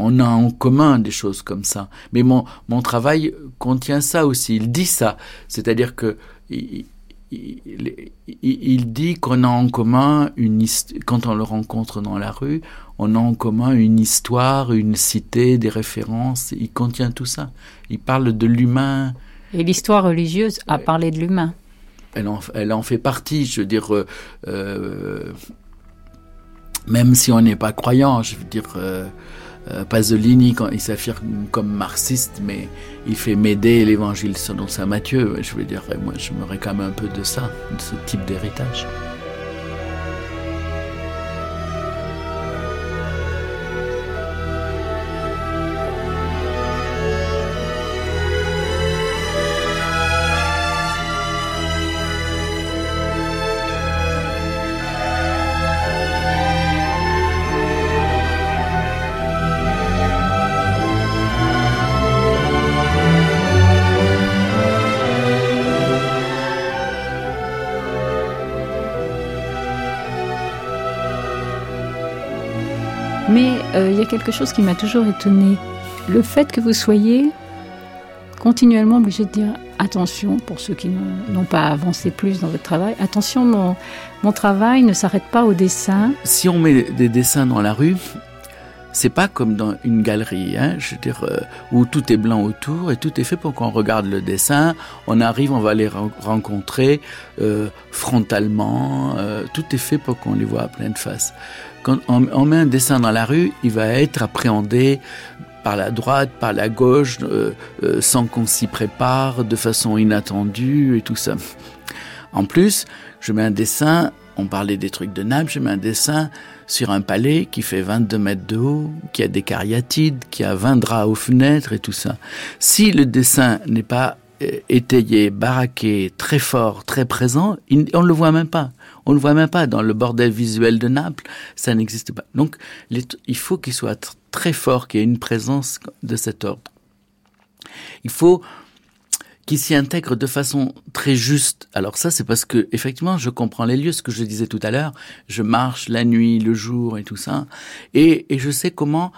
on a en commun des choses comme ça. Mais mon, mon travail contient ça aussi. Il dit ça. C'est-à-dire que il, il, dit qu'on a en commun une quand on le rencontre dans la rue, on a en commun une histoire, une cité, des références. Il contient tout ça. Il parle de l'humain. Et l'histoire religieuse a parlé de l'humain. Elle en, elle en fait partie. Je veux dire, euh, euh même si on n'est pas croyant, je veux dire. Euh, Pasolini, quand il s'affirme comme marxiste, mais il fait m'aider l'évangile selon saint Matthieu. Je veux dire, moi, je me réclame un peu de ça, de ce type d'héritage. Quelque chose qui m'a toujours étonné. Le fait que vous soyez continuellement obligé de dire attention, pour ceux qui n'ont pas avancé plus dans votre travail, attention, mon, mon travail ne s'arrête pas au dessin. Si on met des dessins dans la rue, c'est pas comme dans une galerie, hein, je veux dire, euh, où tout est blanc autour et tout est fait pour qu'on regarde le dessin. On arrive, on va les rencontrer euh, frontalement. Euh, tout est fait pour qu'on les voit à pleine face. Quand on, on, met un dessin dans la rue, il va être appréhendé par la droite, par la gauche, euh, euh, sans qu'on s'y prépare, de façon inattendue et tout ça. En plus, je mets un dessin, on parlait des trucs de Naples, je mets un dessin sur un palais qui fait 22 mètres de haut, qui a des cariatides, qui a 20 draps aux fenêtres et tout ça. Si le dessin n'est pas euh, étayé, baraqué, très fort, très présent, on ne le voit même pas. On le voit même pas dans le bordel visuel de Naples, ça n'existe pas. Donc, il faut qu'il soit très fort qu'il y ait une présence de cet ordre. Il faut qu'il s'y intègre de façon très juste. Alors ça, c'est parce que effectivement, je comprends les lieux, ce que je disais tout à l'heure. Je marche la nuit, le jour et tout ça, et, et je sais comment.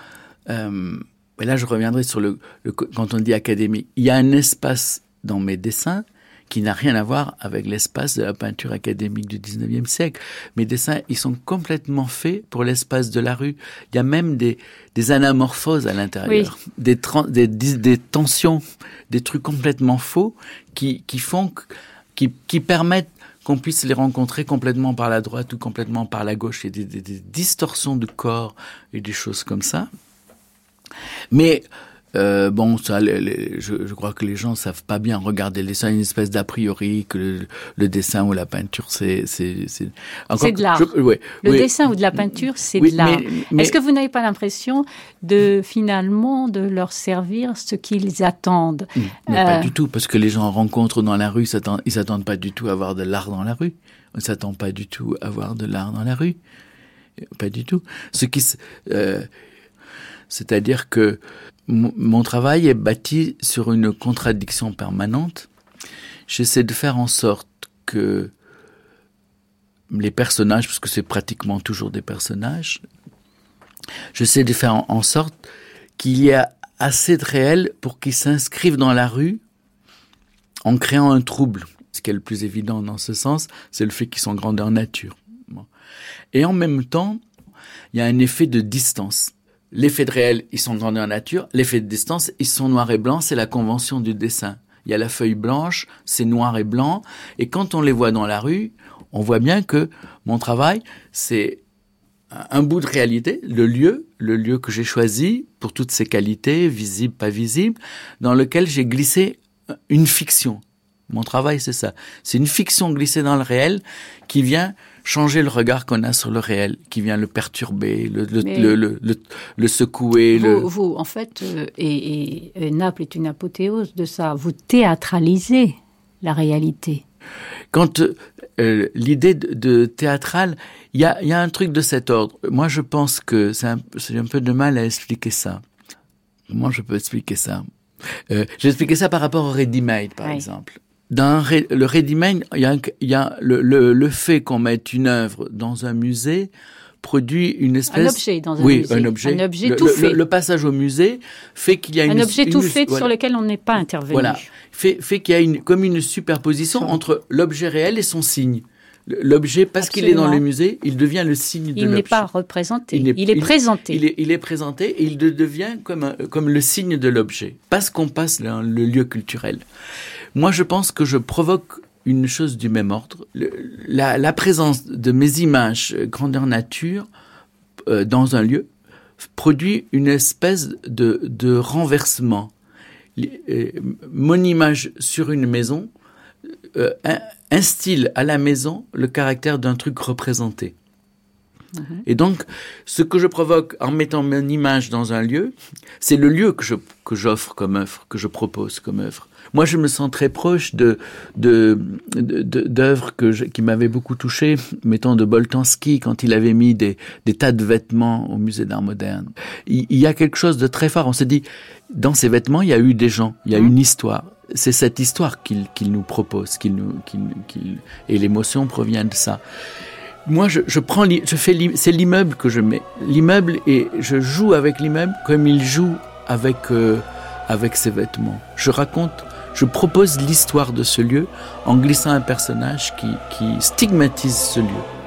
Euh, et là, je reviendrai sur le, le, quand on dit académie. Il y a un espace dans mes dessins qui n'a rien à voir avec l'espace de la peinture académique du 19e siècle. Mes dessins, ils sont complètement faits pour l'espace de la rue. Il y a même des, des anamorphoses à l'intérieur, oui. des, des, des, tensions, des trucs complètement faux qui, qui font, qui, qui permettent qu'on puisse les rencontrer complètement par la droite ou complètement par la gauche. Il y a des, des distorsions de corps et des choses comme ça. Mais euh, bon, ça, les, les, je, je, crois que les gens savent pas bien regarder le dessin, une espèce d'a priori que le, le, dessin ou la peinture, c'est c'est c'est de l'art. Ouais, le dessin ou de la peinture, c'est oui, de l'art. Est-ce que vous n'avez pas l'impression de finalement de leur servir ce qu'ils attendent? Mais euh... pas du tout, parce que les gens rencontrent dans la rue, ils s'attendent pas du tout à voir de l'art dans la rue. On s'attend pas du tout à voir de l'art dans la rue. Pas du tout. Ce qui, euh, c'est-à-dire que mon travail est bâti sur une contradiction permanente. J'essaie de faire en sorte que les personnages, parce que c'est pratiquement toujours des personnages, j'essaie de faire en sorte qu'il y a assez de réel pour qu'ils s'inscrivent dans la rue en créant un trouble. Ce qui est le plus évident dans ce sens, c'est le fait qu'ils sont grandeur nature. Et en même temps, il y a un effet de distance L'effet de réel, ils sont grandeur nature. L'effet de distance, ils sont noir et blanc. C'est la convention du dessin. Il y a la feuille blanche, c'est noir et blanc. Et quand on les voit dans la rue, on voit bien que mon travail, c'est un bout de réalité, le lieu, le lieu que j'ai choisi pour toutes ses qualités, visibles, pas visibles, dans lequel j'ai glissé une fiction. Mon travail, c'est ça. C'est une fiction glissée dans le réel qui vient changer le regard qu'on a sur le réel, qui vient le perturber, le, le, le, le, le secouer. Vous, en fait, euh, et, et, Naples est une apothéose de ça. Vous théâtralisez la réalité. Quand euh, l'idée de, de théâtral, il y a, y a un truc de cet ordre. Moi, je pense que c'est un, un peu de mal à expliquer ça. Comment je peux expliquer ça euh, J'ai expliqué ça par rapport au ready-made, par oui. exemple dans le ready-made, il y a, il y a le, le, le fait qu'on mette une œuvre dans un musée produit une espèce un objet dans un oui, musée un objet, un objet le, tout fait. Le, passage au musée fait qu'il y a un une objet une, tout une, fait voilà. sur lequel on n'est pas intervenu. Voilà, fait fait qu'il y a une comme une superposition entre l'objet réel et son signe. L'objet, parce qu'il est dans le musée, il devient le signe de Il n'est pas représenté, il est, il est il, présenté. Il est, il est, présenté et il devient comme, un, comme le signe de l'objet, parce qu'on passe dans le lieu culturel. Moi, je pense que je provoque une chose du même ordre. Le, la, la, présence de mes images grandeur nature euh, dans un lieu produit une espèce de, de renversement. Euh, mon image sur une maison euh, instille à la maison le caractère d'un truc représenté. Mmh. Et donc, ce que je provoque en mettant mon image dans un lieu, c'est le lieu que je que j'offre comme œuvre, que je propose comme œuvre. Moi, je me sens très proche de d'œuvres de, de, que qui m'avaient beaucoup touché, mettons de Boltanski quand il avait mis des, des tas de vêtements au musée d'art moderne. Il, il, y a quelque chose de très fort. On s'est dit, dans ces vêtements, il y a eu des gens, il y a mmh. une histoire. C'est cette histoire qu'il qu nous propose, qu'il et l'émotion provient de ça. moi, je, prends, je fais, c'est l'immeuble que je mets. L'immeuble et je joue avec l'immeuble comme il joue avec euh, avec ses vêtements. Je raconte, je propose l'histoire de ce lieu en glissant un personnage qui stigmatise ce lieu.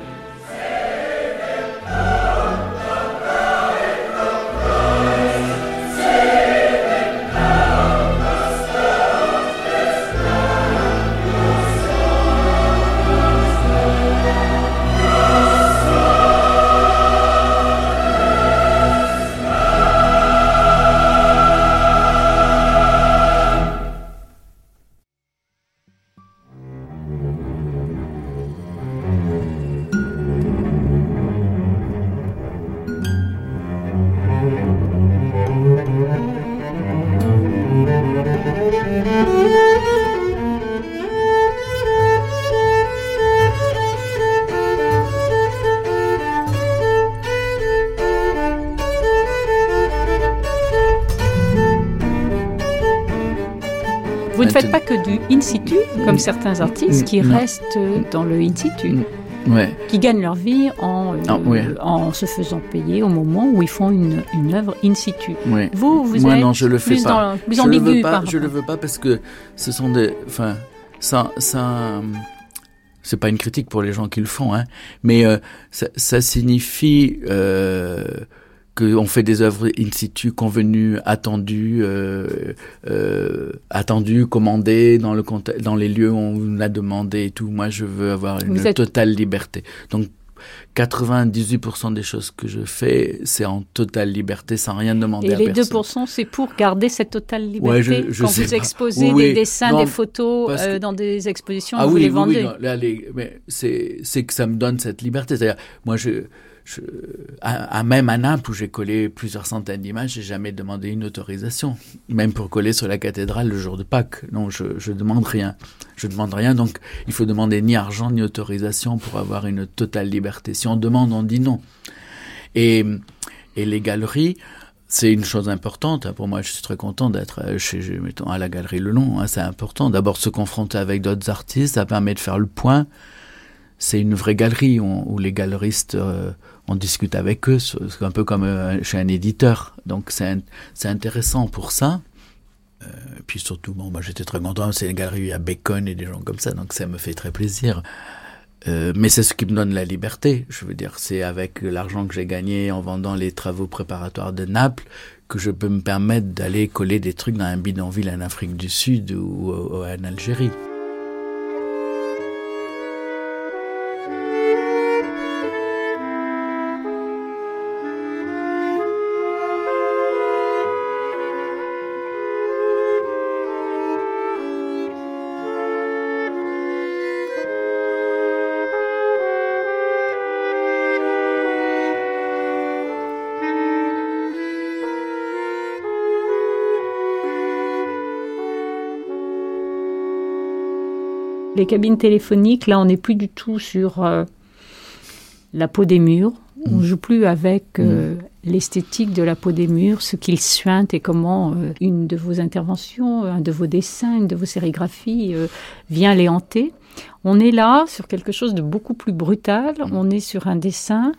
Situ, comme certains artistes qui restent dans le in situ. Ouais. qui gagnent leur vie en, ah, en se faisant payer au moment où ils font une, une œuvre in situ. Vous, vous Moi, êtes non, je le fais plus, pas. Dans, plus ambigu. Je le veux pas, je le veux pas parce que ce sont des, enfin, ça, ça, c'est pas une critique pour les gens qui le font, hein, mais euh, ça, ça, signifie euh, qu'on fait des œuvres in situ convenues, attendues, euh, euh, attendues, commandées dans le dans les lieux où on a demandé et tout. Moi, je veux avoir une totale liberté. Donc 98% des choses que je fais, c'est en totale liberté, sans rien demander et à les personne. 2%, c'est pour garder cette totale liberté ouais, je, je Quand vous exposez des dessins, des photos euh, dans des expositions, ah vous oui, les oui, vendez oui, mais c'est que ça me donne cette liberté. C'est-à-dire, moi, je je, à, même à Naples où j'ai collé plusieurs centaines d'images, j'ai jamais demandé une autorisation, même pour coller sur la cathédrale le jour de Pâques. Non, je, je demande rien. Je demande rien, donc il faut demander ni argent ni autorisation pour avoir une totale liberté. Si on demande, on dit non. Et, les galeries, c'est une chose importante. Pour moi, je suis très content d'être chez, mettons, à la galerie Le Long. Hein, c'est important. D'abord, se confronter avec d'autres artistes, ça permet de faire le point. C'est une vraie galerie où, les galeristes euh, on discute avec eux, c'est un peu comme euh, chez un éditeur. Donc c'est intéressant pour ça. Euh, puis surtout, bon, moi j'étais très content, c'est une galerie à Bacon et des gens comme ça, donc ça me fait très plaisir. Euh, mais c'est ce qui me donne la liberté. Je veux dire, c'est avec l'argent que j'ai gagné en vendant les travaux préparatoires de Naples que je peux me permettre d'aller coller des trucs dans un bidonville en Afrique du Sud ou en Algérie. Les cabines téléphoniques, là, on n'est plus du tout sur euh, la peau des murs. On ne mm. joue plus avec euh, mm. l'esthétique de la peau des murs, ce qu'il suinte et comment euh, une de vos interventions, un de vos dessins, une de vos sérigraphies vient les hanter. On est là sur quelque chose de beaucoup plus brutal. Mm. On est sur un dessin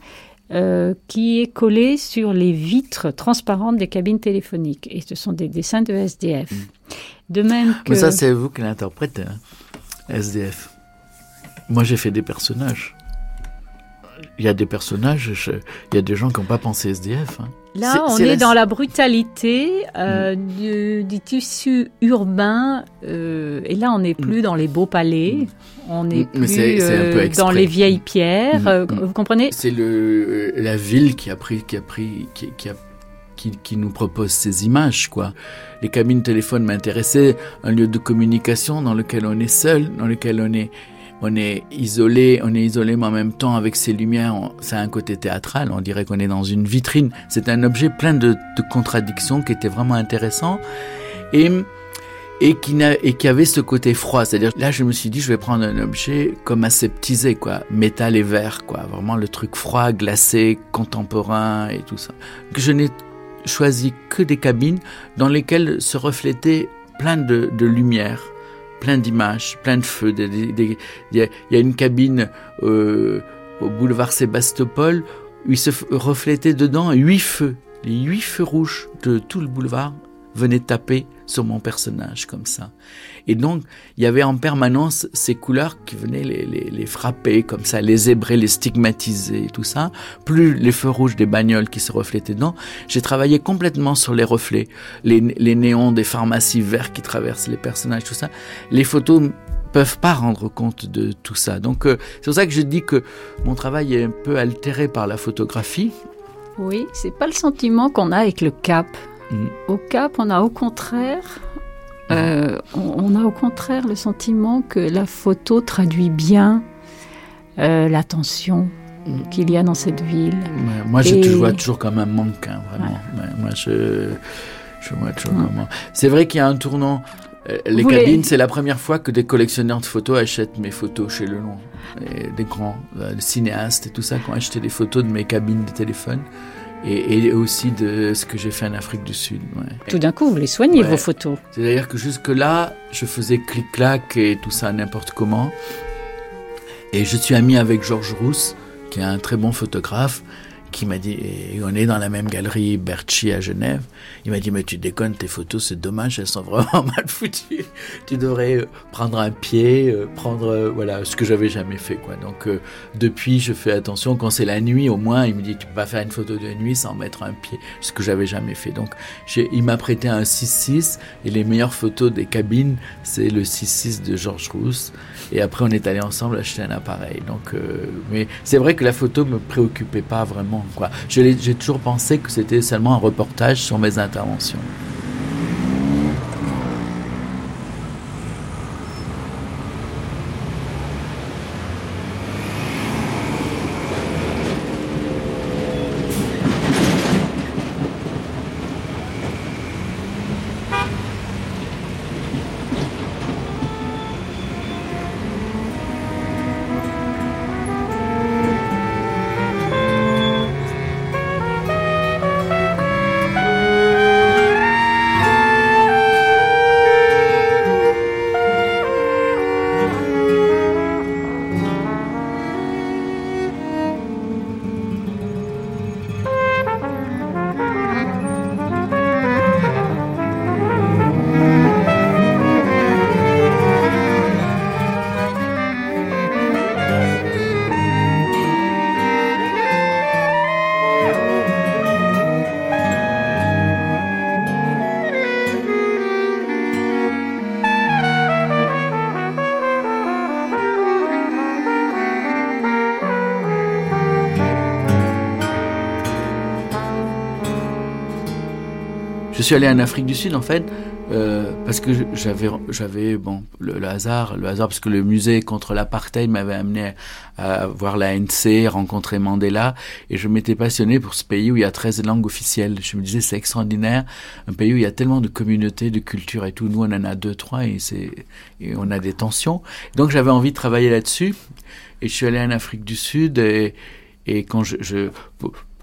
qui est collé sur les vitres transparentes des cabines téléphoniques. Et ce sont des dessins de SDF. De même que... Mais ça, c'est vous qui l'interprétez. Hein. SDF. Moi, j'ai fait des personnages. Il y a des personnages, il y a des gens qui n'ont pas pensé SDF. Hein. Là, on est, dans la brutalité euh, mm. du, tissu urbain. Euh, et là, on n'est plus mm. dans les beaux palais. Mm. On n'est plus euh, dans les vieilles pierres. vous comprenez? C'est la ville qui a pris, qui a pris, qui, a qui, nous propose ces images, quoi. Les cabines téléphones m'intéressaient, un lieu de communication dans lequel on est seul, dans lequel on est, on est isolé, on est isolé, mais en même temps avec ces lumières, ça a un côté théâtral. On dirait qu'on est dans une vitrine. C'est un objet plein de, de, contradictions qui était vraiment intéressant et et qui, et qui avait ce côté froid. C'est-à-dire, là, je me suis dit, je vais prendre un objet comme aseptisé, quoi, métal et verre, quoi, vraiment le truc froid, glacé, contemporain et tout ça. Que je n'ai choisi que des cabines dans lesquelles se reflétait plein de, de lumière, plein d'images, plein de feux. Il y, a une cabine euh, au boulevard Sébastopol, où il se reflétait dedans huit feux. Les huit feux rouges de tout le boulevard venaient taper sur mon personnage comme ça. Et donc, il y avait en permanence ces couleurs qui venaient les, les, les frapper comme ça, les zébrer, les stigmatiser, tout ça. Plus les feux rouges des bagnoles qui se reflétaient dedans. J'ai travaillé complètement sur les reflets, les, les néons des pharmacies verts qui traversent les personnages, tout ça. Les photos peuvent pas rendre compte de tout ça. Donc euh, c'est pour ça que je dis que mon travail est un peu altéré par la photographie. Oui, c'est pas le sentiment qu'on a avec le cap. Mm. Au cap, on a au contraire euh, on, a au contraire le sentiment que la photo traduit bien euh, l'attention mm. qu'il y a dans cette ville. moi, je vois toujours comme un manque, hein, vraiment. Moi, je, je vois toujours mm. C'est vrai qu'il y a un tournant. Euh, les cabines, c'est la première fois que des collectionneurs de photos achètent mes photos chez Lelon. des grands cinéastes et tout ça qui ont acheté des photos de mes cabines de téléphone et, aussi de ce que j'ai fait en Afrique du Sud. Tout d'un coup, vous les soignez, vos photos. C'est-à-dire que jusque-là, je faisais clic-clac et tout ça n'importe comment. Et je suis ami avec Georges Rousse, qui est un très bon photographe, qui m'a dit, et on est dans la même galerie Berchi à Genève, il m'a dit, mais tu déconnes, tes photos, c'est dommage, elles sont vraiment mal foutues. Tu devrais euh, prendre un pied, euh, prendre, euh, voilà, ce que j'avais jamais fait, quoi. Donc, depuis, je fais attention. Quand c'est la nuit, au moins, il me dit, tu peux pas faire une photo de nuit sans mettre un pied, ce que j'avais jamais fait. Donc, il m'a prêté un 6-6 et les meilleures photos des cabines, c'est le 6-6 de Georges Rousse. Et après, on est allé ensemble acheter un appareil. Donc, mais c'est vrai que la photo me préoccupait pas vraiment j'ai toujours pensé que c'était seulement un reportage sur mes interventions. Suis allé en Afrique du Sud en fait euh, parce que j'avais j'avais bon le, hasard le hasard parce que le musée contre l'apartheid m'avait amené à, voir l'ANC, rencontrer Mandela et je m'étais passionné pour ce pays où il y a 13 langues officielles. Je me disais c'est extraordinaire, un pays où il y a tellement de communautés, de cultures et tout. Nous on en a deux trois et c'est et on a des tensions. Donc j'avais envie de travailler là-dessus et je suis allé en Afrique du Sud et quand je, je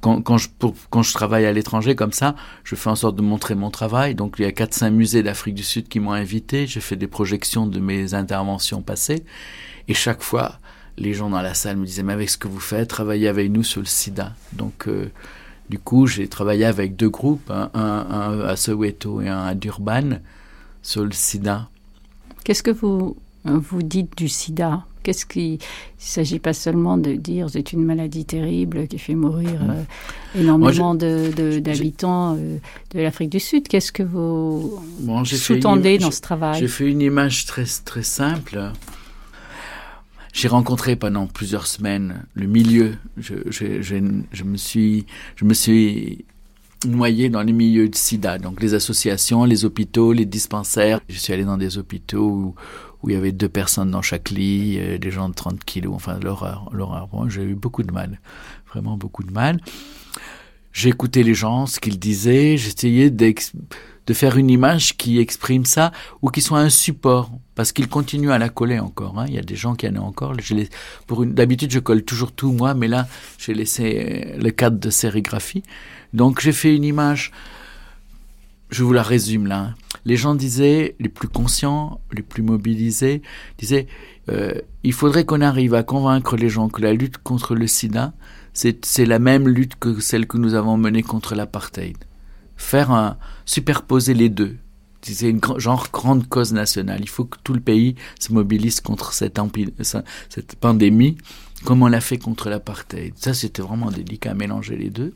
quand, je, travaille à l'étranger comme ça, je fais en sorte de montrer mon travail. Donc il y a 4-5 musées d'Afrique du Sud qui m'ont invité. J'ai fait des projections de mes interventions passées. Et chaque fois, les gens dans la salle me disaient, mais avec ce que vous faites, travaillez avec nous sur le sida. Donc euh, du coup, j'ai travaillé avec deux groupes, un, un, à Soweto et un à Durban, sur le sida. Qu'est-ce que vous, vous dites du sida? Qu'est-ce qui. Il ne s'agit pas seulement de dire c'est une maladie terrible qui fait mourir euh, énormément d'habitants de, de, l'Afrique du Sud. Qu'est-ce que vous sous-tendez dans ce travail J'ai fait une image très, très simple. J'ai rencontré pendant plusieurs semaines le milieu. Je, je, je, je, me suis, je me suis noyé dans les milieux de sida, donc les associations, les hôpitaux, les dispensaires. Je suis allé dans des hôpitaux où, où il y avait deux personnes dans chaque lit, euh, des gens de 30 kilos, enfin l'horreur, l'horreur. Bon, j'ai eu beaucoup de mal, vraiment beaucoup de mal. J'ai écouté les gens, ce qu'ils disaient, j'essayais de faire une image qui exprime ça ou qui soit un support, parce qu'ils continuent à la coller encore. Hein. Il y a des gens qui en ont encore. Pour d'habitude, je colle toujours tout moi, mais là, j'ai laissé le cadre de sérigraphie. Donc, j'ai fait une image je vous la résume là. Les gens disaient, les plus conscients, les plus mobilisés, disaient, euh, il faudrait qu'on arrive à convaincre les gens que la lutte contre le sida, c'est la même lutte que celle que nous avons menée contre l'apartheid. Faire un, superposer les deux. C'est une genre grande cause nationale. Il faut que tout le pays se mobilise contre cette, cette pandémie, comme on l'a fait contre l'apartheid. Ça, c'était vraiment délicat à mélanger les deux.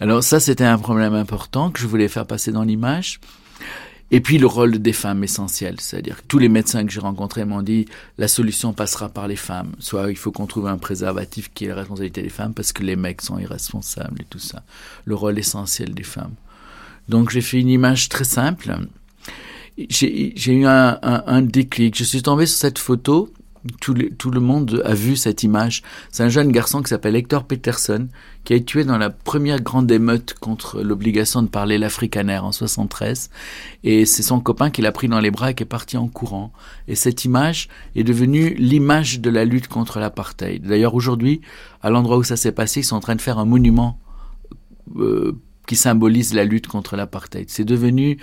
Alors ça, c'était un problème important que je voulais faire passer dans l'image. Et puis le rôle des femmes essentiel, c'est-à-dire que tous les médecins que j'ai rencontrés m'ont dit la solution passera par les femmes. Soit il faut qu'on trouve un préservatif qui est la responsabilité des femmes parce que les mecs sont irresponsables et tout ça. Le rôle essentiel des femmes. Donc j'ai fait une image très simple. J'ai eu un, déclic. Je suis tombé sur cette photo tout le, monde a vu cette image. C'est un jeune garçon qui s'appelle Hector Peterson, qui a été tué dans la première grande émeute contre l'obligation de parler l'afrikaner en 73. Et c'est son copain qui l'a pris dans les bras et qui est parti en courant. Et cette image est devenue l'image de la lutte contre l'apartheid. D'ailleurs, aujourd'hui, à l'endroit où ça s'est passé, ils sont en train de faire un monument euh, qui symbolise la lutte contre l'apartheid. C'est devenu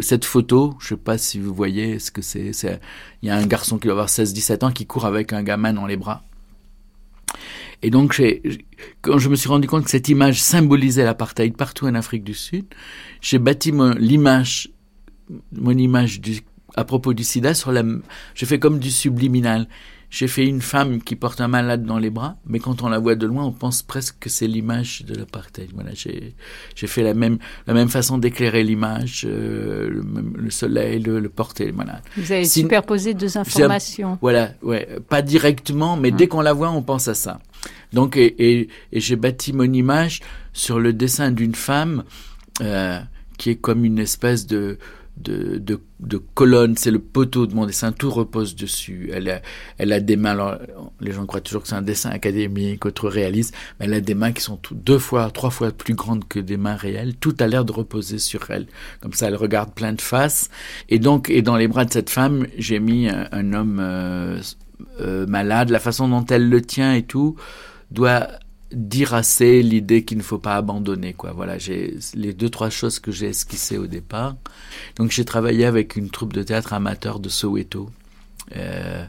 cette photo, je sais pas si vous voyez ce que c'est, il y a un garçon qui doit avoir 16-17 ans qui court avec un gamin dans les bras. Et donc, quand je me suis rendu compte que cette image symbolisait l'apartheid partout en Afrique du Sud, j'ai bâti mon, l'image, mon image à propos du sida sur la, j'ai fait comme du subliminal. J'ai fait une femme qui porte un malade dans les bras, mais quand on la voit de loin, on pense presque que c'est l'image de l'apartheid. Voilà, j'ai fait la même la même façon d'éclairer l'image, euh, le, le, soleil, le, le porter. Voilà. Vous avez superposé deux informations. Voilà, ouais, pas directement, mais dès qu'on la voit, on pense à ça. Donc, et, et, et j'ai bâti mon image sur le dessin d'une femme euh, qui est comme une espèce de de, de, de colonne, c'est le poteau de mon dessin, tout repose dessus. Elle a, elle a des mains, alors, les gens croient toujours que c'est un dessin académique, autre réaliste, mais elle a des mains qui sont deux fois, trois fois plus grandes que des mains réelles. Tout a l'air de reposer sur elle. Comme ça, elle regarde plein de faces. Et donc, et dans les bras de cette femme, j'ai mis un, homme euh, euh, malade. La façon dont elle le tient et tout doit dire l'idée qu'il ne faut pas abandonner quoi. Voilà j'ai les deux trois choses que j'ai esquissées au départ. Donc j'ai travaillé avec une troupe de théâtre amateur de Soweto. Euh,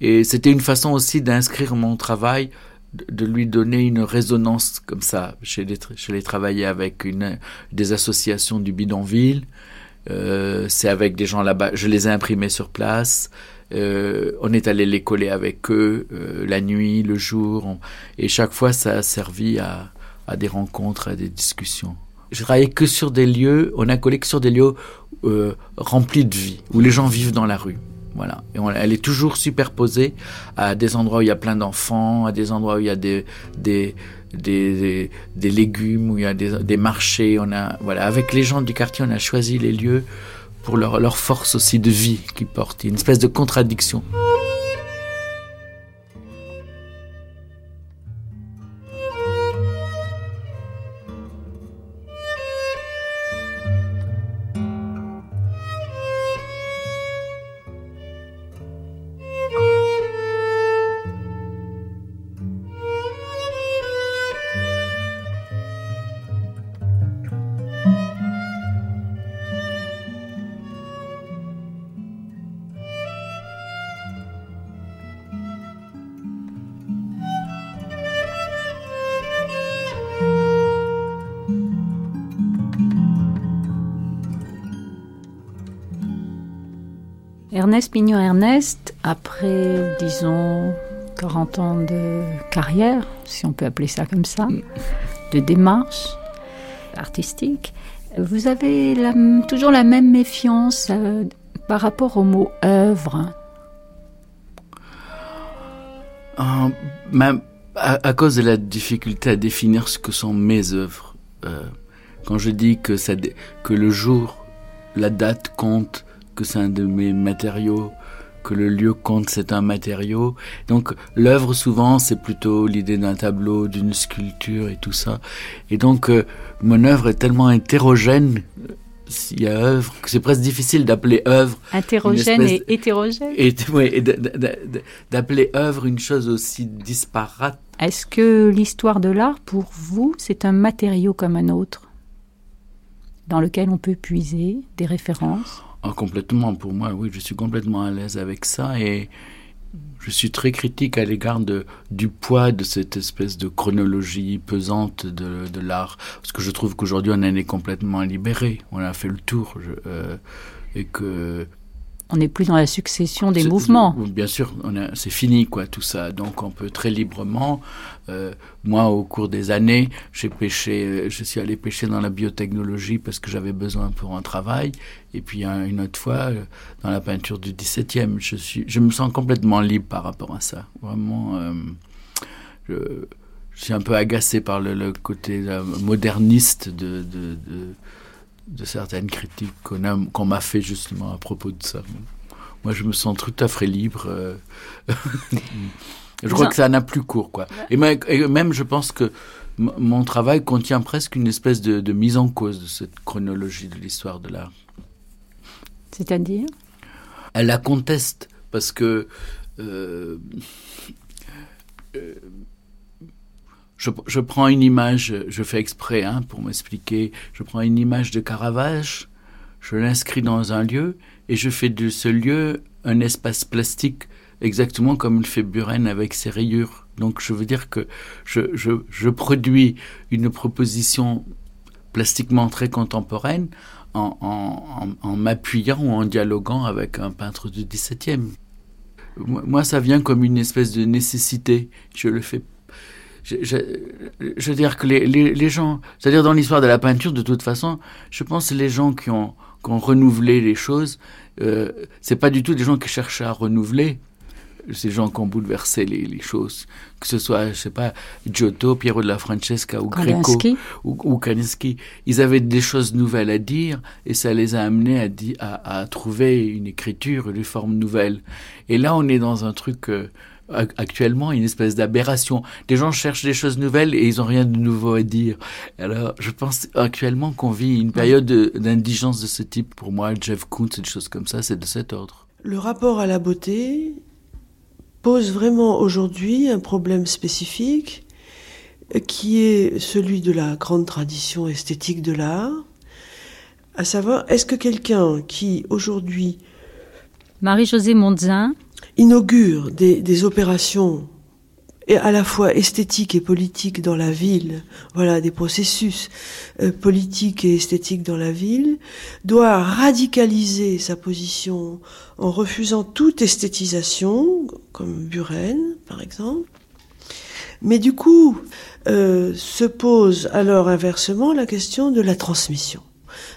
et, c'était une façon aussi d'inscrire mon travail de, lui donner une résonance comme ça. Je l'ai travaillé avec une des associations du bidonville. Euh, c'est avec des gens là-bas. Je les ai imprimés sur place euh, on est allé les coller avec eux euh, la nuit, le jour, et chaque fois ça a servi à, des rencontres, à des discussions. Je travaillais que sur des lieux, on a collé que sur des lieux euh, remplis de vie, où les gens vivent dans la rue. Voilà. Et elle est toujours superposée à des endroits où il y a plein d'enfants, à des endroits où il y a des, des, légumes, où il y a des marchés. On a, voilà. Avec les gens du quartier, on a choisi les lieux pour leur, force aussi de vie qu'ils portent. Une espèce de contradiction. Ernest Pignon-Ernest, après, disons, 40 ans de carrière, si on peut appeler ça comme ça, de démarche artistique, vous avez toujours la même méfiance euh, par rapport au mot œuvre? Euh, à, cause de la difficulté à définir ce que sont mes œuvres. Euh, quand je dis que, ça, que le jour, la date compte, que c'est un de mes matériaux, que le lieu compte, c'est un matériau. Donc l'œuvre souvent c'est plutôt l'idée d'un tableau, d'une sculpture et tout ça. Et donc euh, mon œuvre est tellement hétérogène s'il y a œuvre, que c'est presque difficile d'appeler œuvre. Hétérogène et hétérogène? Et, et d'appeler œuvre une chose aussi disparate. Est-ce que l'histoire de l'art, pour vous, c'est un matériau comme un autre dans lequel on peut puiser des références? Ah, Complètement, pour moi, oui, je suis complètement à l'aise avec ça et je suis très critique à l'égard du poids de cette espèce de chronologie pesante de, de l'art, parce que je trouve qu'aujourd'hui on en est complètement libéré, on a fait le tour, euh, et que on n'est plus dans la succession des mouvements. Bien sûr, c'est fini quoi tout ça. Donc on peut très librement. Euh, moi, au cours des années, j'ai pêché, euh, je suis allé pêcher dans la biotechnologie parce que j'avais besoin pour un travail. Et puis une autre fois, euh, dans la peinture du 17e, je suis, je me sens complètement libre par rapport à ça. Vraiment, je, suis un peu agacé par le, côté moderniste de, de, de de certaines critiques qu'on m'a fait justement à propos de ça. Moi, je me sens tout à fait libre. Euh. je crois que ça n'a plus cours, quoi. Et, même, je pense que mon travail contient presque une espèce de, mise en cause de cette chronologie de l'histoire de l'art. C'est-à-dire? Elle la conteste parce que euh, euh, je, prends une image, je fais exprès hein, pour m'expliquer, je prends une image de Caravage, je l'inscris dans un lieu et je fais de ce lieu un espace plastique exactement comme le fait Buren avec ses rayures. Donc je veux dire que je, produis une proposition plastiquement très contemporaine en, en, en, m'appuyant ou en dialoguant avec un peintre du XVIIe. Moi, ça vient comme une espèce de nécessité. Je le fais je, je, je, veux dire que les, les, les gens, c'est-à-dire dans l'histoire de la peinture, de toute façon, je pense que les gens qui ont, qui ont renouvelé les choses, euh, c'est pas du tout des gens qui cherchent à renouveler, ces gens qui ont bouleversé les, les, choses, que ce soit, je sais pas, Giotto, Piero de la Francesca ou Greco ou, ou Kandinsky, ils avaient des choses nouvelles à dire et ça les a amenés à, à, à trouver une écriture, une forme nouvelle. Et là, on est dans un truc euh, actuellement une espèce d'aberration. Des gens cherchent des choses nouvelles et ils n'ont rien de nouveau à dire. Alors, je pense actuellement qu'on vit une période d'indigence de ce type. Pour moi, Jeff Koons et des choses comme ça, c'est de cet ordre. Le rapport à la beauté pose vraiment aujourd'hui un problème spécifique qui est celui de la grande tradition esthétique de l'art, à savoir, est-ce que quelqu'un qui aujourd'hui... Marie-Josée Mondzin inaugure des, opérations à la fois esthétiques et politiques dans la ville, voilà des processus euh, politiques et esthétiques dans la ville, doit radicaliser sa position en refusant toute esthétisation, comme Buren par exemple. Mais du coup, euh, se pose alors inversement la question de la transmission.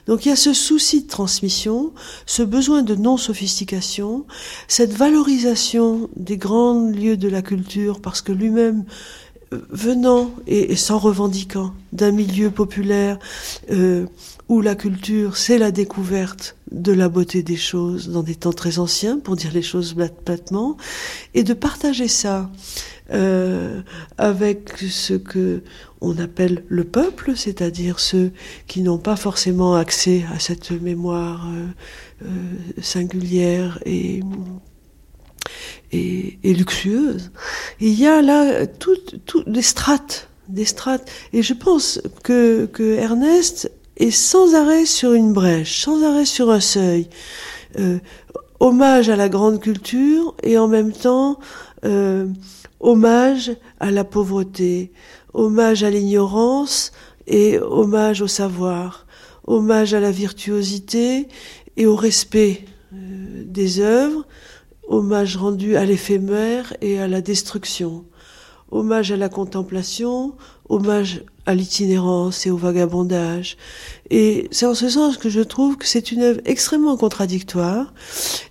Donc il y a ce souci de transmission, ce besoin de non-sophistication, cette valorisation des grands lieux de la culture, parce que lui-même, venant et, s'en revendiquant d'un milieu populaire euh, où la culture, c'est la découverte de la beauté des choses dans des temps très anciens, pour dire les choses platement, et de partager ça euh, avec ce que on appelle le peuple, c'est-à-dire ceux qui n'ont pas forcément accès à cette mémoire euh, singulière et, et, luxueuse. il y a là toutes des strates, des strates. Et je pense que, que Ernest est sans arrêt sur une brèche, sans arrêt sur un seuil. Euh, hommage à la grande culture et en même temps euh, hommage à la pauvreté, hommage à l'ignorance et hommage au savoir, hommage à la virtuosité et au respect euh, des œuvres, hommage rendu à l'éphémère et à la destruction, hommage à la contemplation, hommage à l'itinérance et au vagabondage. Et c'est en ce sens que je trouve que c'est une œuvre extrêmement contradictoire,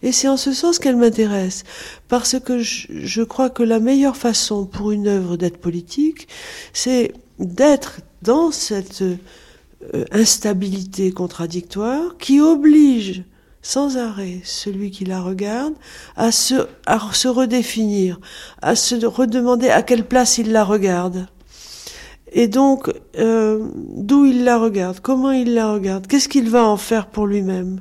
et c'est en ce sens qu'elle m'intéresse, parce que je, crois que la meilleure façon pour une œuvre d'être politique, c'est d'être dans cette euh, instabilité contradictoire qui oblige sans arrêt celui qui la regarde à se, à se redéfinir, à se redemander à quelle place il la regarde. Et donc, euh, d'où il la regarde, comment il la regarde, qu'est-ce qu'il va en faire pour lui-même?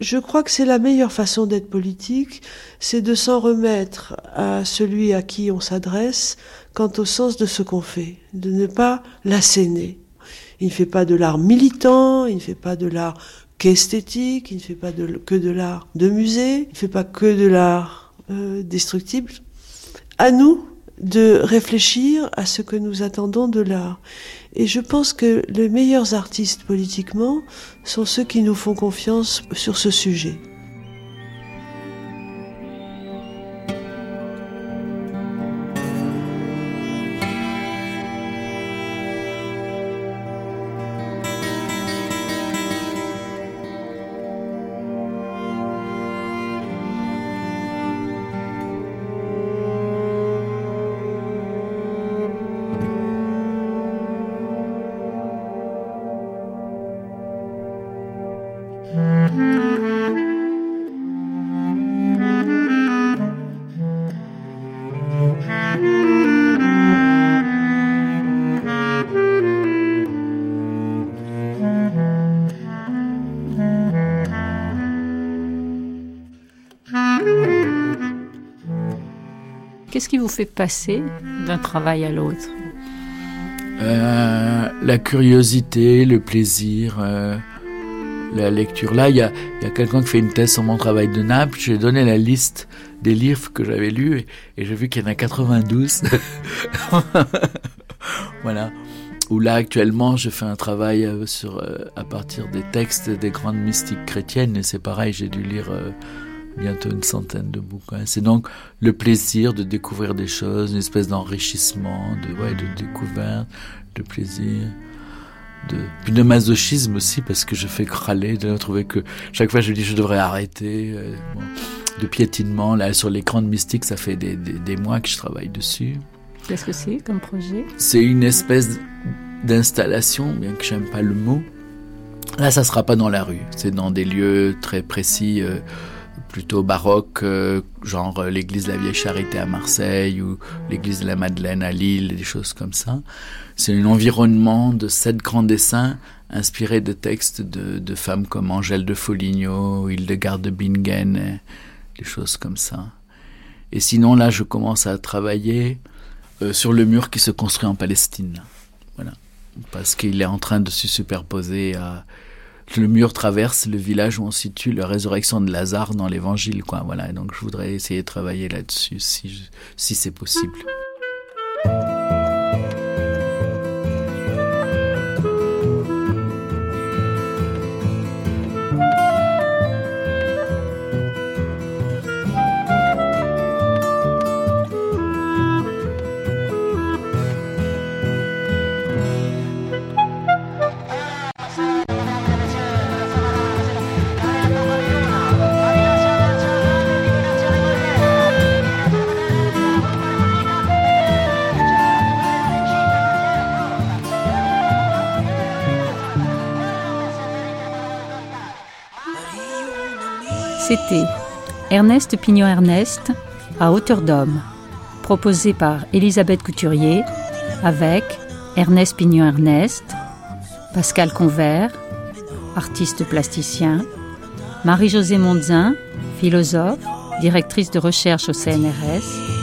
Je crois que c'est la meilleure façon d'être politique, c'est de s'en remettre à celui à qui on s'adresse quant au sens de ce qu'on fait, de ne pas l'asséner. Il ne fait pas de l'art militant, il ne fait pas de l'art qu'esthétique, il ne fait pas que de l'art de musée, il ne fait pas que de l'art euh, destructible. À nous de réfléchir à ce que nous attendons de l'art. Et je pense que les meilleurs artistes politiquement sont ceux qui nous font confiance sur ce sujet. Qu'est-ce qui vous fait passer d'un travail à l'autre? Euh, La curiosité, le plaisir, euh, la lecture. Là, il y a, quelqu'un qui fait une thèse sur mon travail de Naples. J'ai donné la liste des livres que j'avais lus et, j'ai vu qu'il y en a 92. voilà. Où là, actuellement, je fais un travail euh, sur, à partir des textes des grandes mystiques chrétiennes et c'est pareil, j'ai dû lire bientôt une centaine de bouquins. C'est donc le plaisir de découvrir des choses, une espèce d'enrichissement, de, ouais, de découverte, de plaisir. De, puis de masochisme aussi parce que je fais crâler de trouver que chaque fois je dis je devrais arrêter euh, de piétinement là sur l'écran de mystique ça fait des, des, des mois que je travaille dessus qu'est-ce que c'est comme projet? C'est une espèce d'installation bien que j'aime pas le mot là ça sera pas dans la rue c'est dans des lieux très précis euh, plutôt baroque, euh, genre euh, l'église de la Vieille Charité à Marseille ou l'église de la Madeleine à Lille, des choses comme ça. C'est un environnement de sept grands dessins inspirés de textes de, femmes comme Angèle de Foligno, Hildegarde de Bingen, des choses comme ça. Et sinon, là, je commence à travailler euh, sur le mur qui se construit en Palestine. Voilà. Parce qu'il est en train de se superposer à le mur traverse le village où on situe la résurrection de Lazare dans l'évangile, quoi. Voilà. Donc, je voudrais essayer de travailler là-dessus si, si c'est possible. C'était Ernest Pignon-Ernest à hauteur d'homme, proposé par Elisabeth Couturier avec Ernest Pignon-Ernest, Pascal Convert, artiste plasticien, Marie-Josée Mondzin, philosophe, directrice de recherche au CNRS,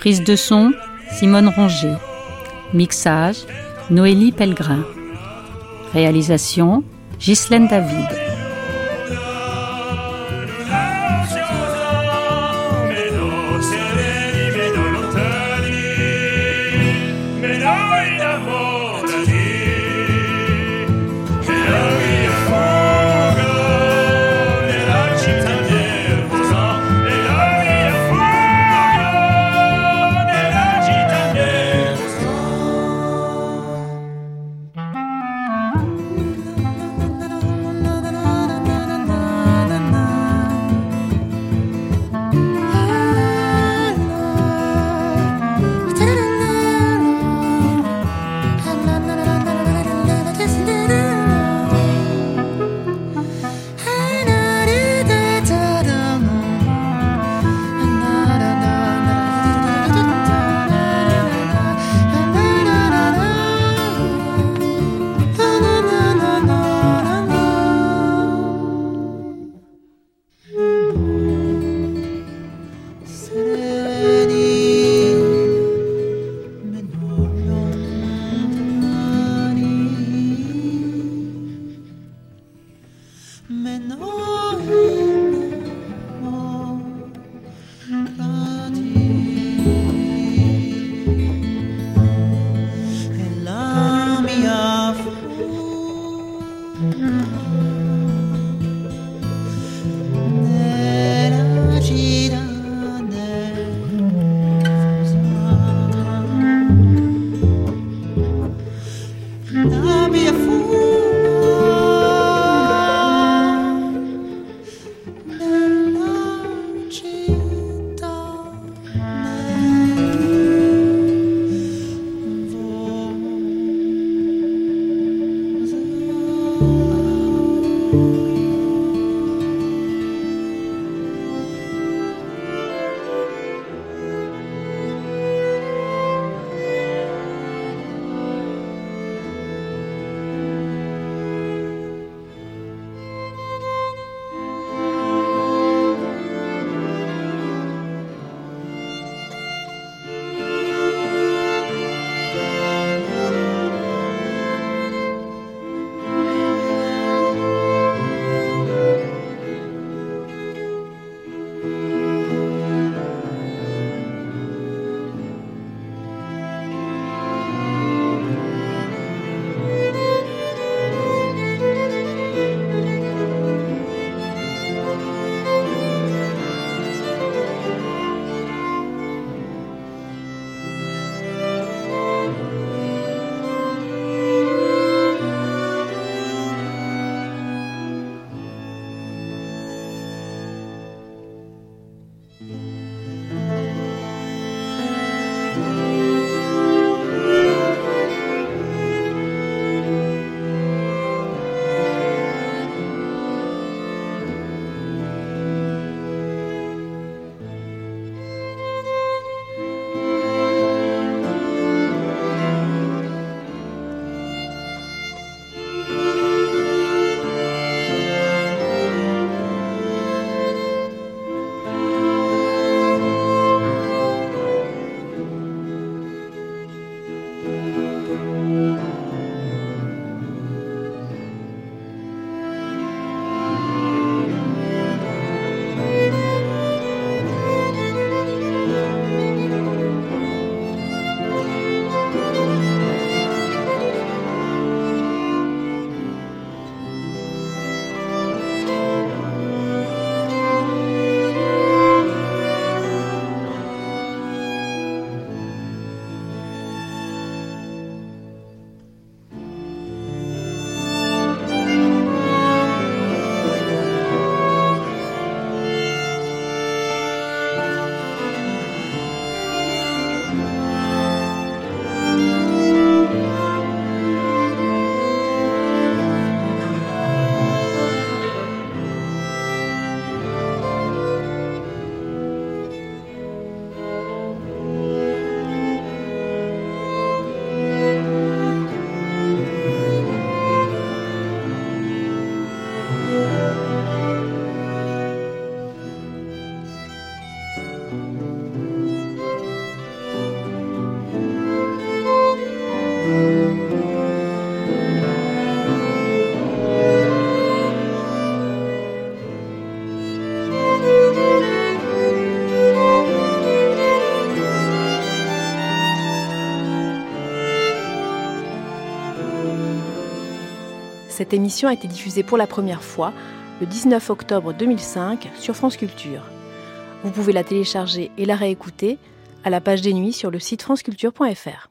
Prise de son, Simone Ronger. Mixage, Noélie Pellegrin. Réalisation, Ghislaine David. Cette émission a été diffusée pour la première fois le 19 octobre 2005 sur France Culture. Vous pouvez la télécharger et la réécouter à la page des nuits sur le site franceculture.fr.